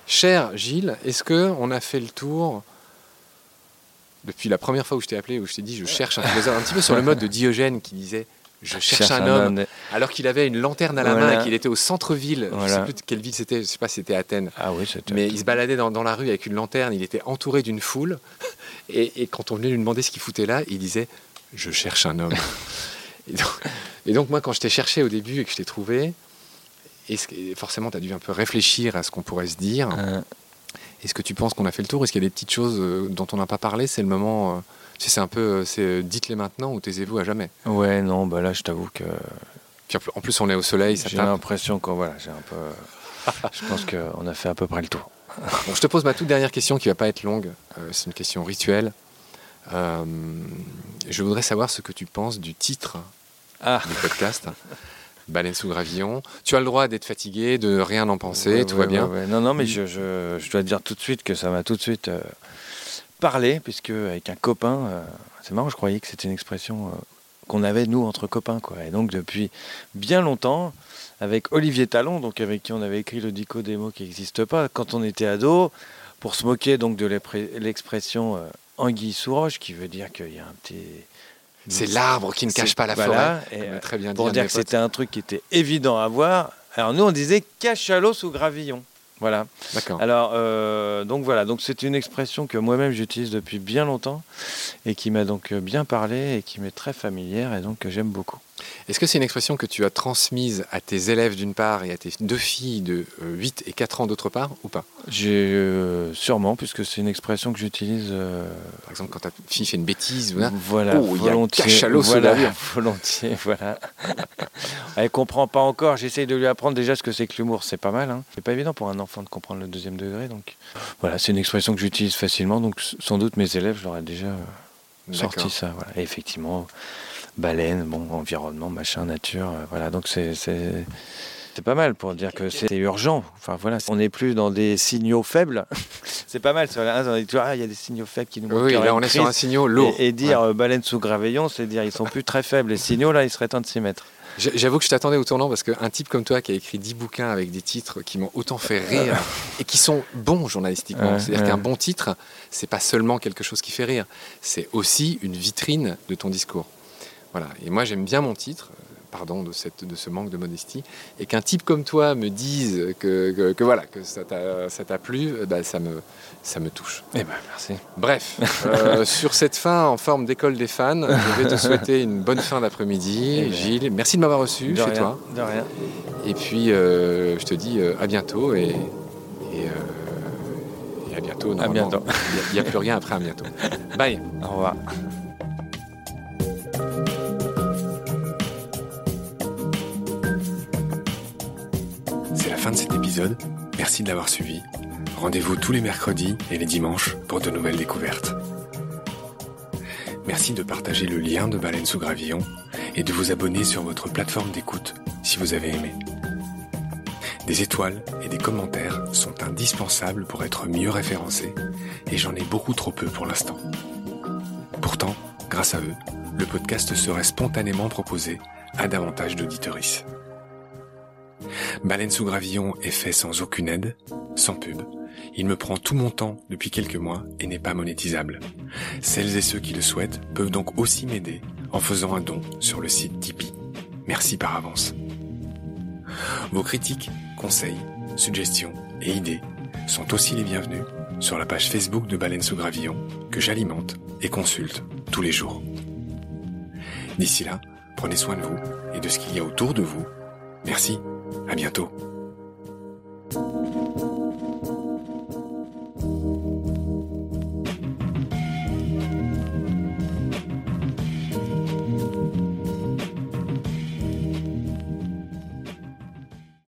cher Gilles, est-ce que on a fait le tour depuis la première fois où je t'ai appelé, où je t'ai dit je cherche un philosophe, un petit peu sur le mode de Diogène qui disait je cherche, cherche un, homme, alors qu'il avait une lanterne à la main et qu'il était au centre-ville. Je Voilà. sais plus de quelle ville c'était, je sais pas si c'était Athènes. Ah oui, c'était. Mais il se baladait dans, dans la rue avec une lanterne, il était entouré d'une foule. Et, et quand on venait lui demander ce qu'il foutait là, il disait Je cherche un homme. et, donc, et donc, moi, quand je t'ai cherché au début et que je t'ai trouvé, et forcément, tu as dû un peu réfléchir à ce qu'on pourrait se dire. Euh, Est-ce que tu penses qu'on a fait le tour? Est-ce qu'il y a des petites choses euh, dont on n'a pas parlé? C'est le moment. euh, c'est un peu. euh, C'est euh, dites-les maintenant ou taisez-vous à jamais. ouais, non, bah là, je t'avoue que Puis en plus- on est au soleil, ça j'ai l'impression qu'on voilà, j'ai un peu. je pense qu'on a fait à peu près le tour. Bon, je te pose ma toute dernière question qui va pas être longue. Euh, c'est une question rituelle. Euh, je voudrais savoir ce que tu penses du titre Ah, du podcast. Baleine sous gravillon. Tu as le droit d'être fatigué, de rien en penser, Ouais, tout ouais, va bien. ouais. Non, non, mais je, je, je dois te dire tout de suite que ça m'a tout de suite euh, parlé, puisque avec un copain, euh, c'est marrant, je croyais que c'était une expression euh, qu'on avait nous entre copains, quoi. Et donc depuis bien longtemps, avec Olivier Talon, donc avec qui on avait écrit le dico des mots qui n'existe pas, quand on était ado, pour se moquer donc de l'expression euh, anguille sous roche, qui veut dire qu'il y a un petit C'est l'arbre qui ne cache pas la voilà, forêt. et, très bien pour dire mes que c'était un truc qui était évident à voir. Alors nous, on disait cachalot sous gravillon. Voilà. D'accord. Alors, euh, donc voilà, donc c'est une expression que moi-même j'utilise depuis bien longtemps et qui m'a donc bien parlé et qui m'est très familière et donc que j'aime beaucoup. Est-ce que c'est une expression que tu as transmise à tes élèves d'une part et à tes deux filles de euh, 8 et 4 ans d'autre part ou pas? J'ai euh, sûrement, puisque c'est une expression que j'utilise euh, Par exemple, quand ta fille fait une bêtise, voilà. voilà, Oh, il y a volontiers, voilà, volontiers, voilà. Elle comprend pas encore. J'essaye de lui apprendre déjà ce que c'est que l'humour. C'est pas mal. Hein. C'est pas évident pour un enfant de comprendre le deuxième degré. Donc voilà, c'est une expression que j'utilise facilement. Donc sans doute mes élèves, je leur ai déjà euh, sorti ça. Voilà. Et effectivement, baleine, bon, environnement, machin, nature. euh, voilà. Donc c'est c'est c'est pas mal pour dire que c'est urgent. Enfin voilà, on n'est plus dans des signaux faibles. c'est pas mal. ah, il y a des signaux faibles qui nous montrent Oui, là, on est sur un signal lourd. Et, et dire Ouais. euh, baleine sous gravillon, c'est dire ils sont plus très faibles. Les signaux, là, il serait temps de s'y mettre. J'avoue que je t'attendais au tournant parce qu'un type comme toi qui a écrit 10 bouquins avec des titres qui m'ont autant fait rire et qui sont bons journalistiquement. Ouais, C'est-à-dire ouais. qu'un bon titre, c'est pas seulement quelque chose qui fait rire, c'est aussi une vitrine de ton discours. Voilà. Et moi, j'aime bien mon titre. euh, Pardon de, cette, de ce manque de modestie. Et qu'un type comme toi me dise que, que- que voilà, que ça t'a plu, euh, bah, ça, me, ça me touche. Eh ben, merci. Bref, euh, sur cette fin en forme d'école des fans, je vais te souhaiter une bonne fin d'après-midi. Eh bien. Gilles, merci de m'avoir reçu De chez rien, toi. de rien. Et puis, euh, je te dis euh, à bientôt et, et, et à bientôt. normalement. bientôt. Il n'y a, plus rien après à bientôt. Bye. Au revoir. Merci de l'avoir suivi. Rendez-vous tous les mercredis et les dimanches pour de nouvelles découvertes. Merci de partager le lien de Baleine sous Gravillon et de vous abonner sur votre plateforme d'écoute si vous avez aimé. Des étoiles et des commentaires sont indispensables pour être mieux référencés et j'en ai beaucoup trop peu pour l'instant. Pourtant, grâce à eux, le podcast serait spontanément proposé à davantage d'auditories. Baleine sous gravillon est fait sans aucune aide, sans pub. Il me prend tout mon temps depuis quelques mois et n'est pas monétisable. Celles et ceux qui le souhaitent peuvent donc aussi m'aider en faisant un don sur le site Tipeee. Merci par avance. Vos critiques, conseils, suggestions et idées sont aussi les bienvenus sur la page Facebook de Baleine sous Gravillon que j'alimente et consulte tous les jours. D'ici là, prenez soin de vous et de ce qu'il y a autour de vous. Merci, à bientôt.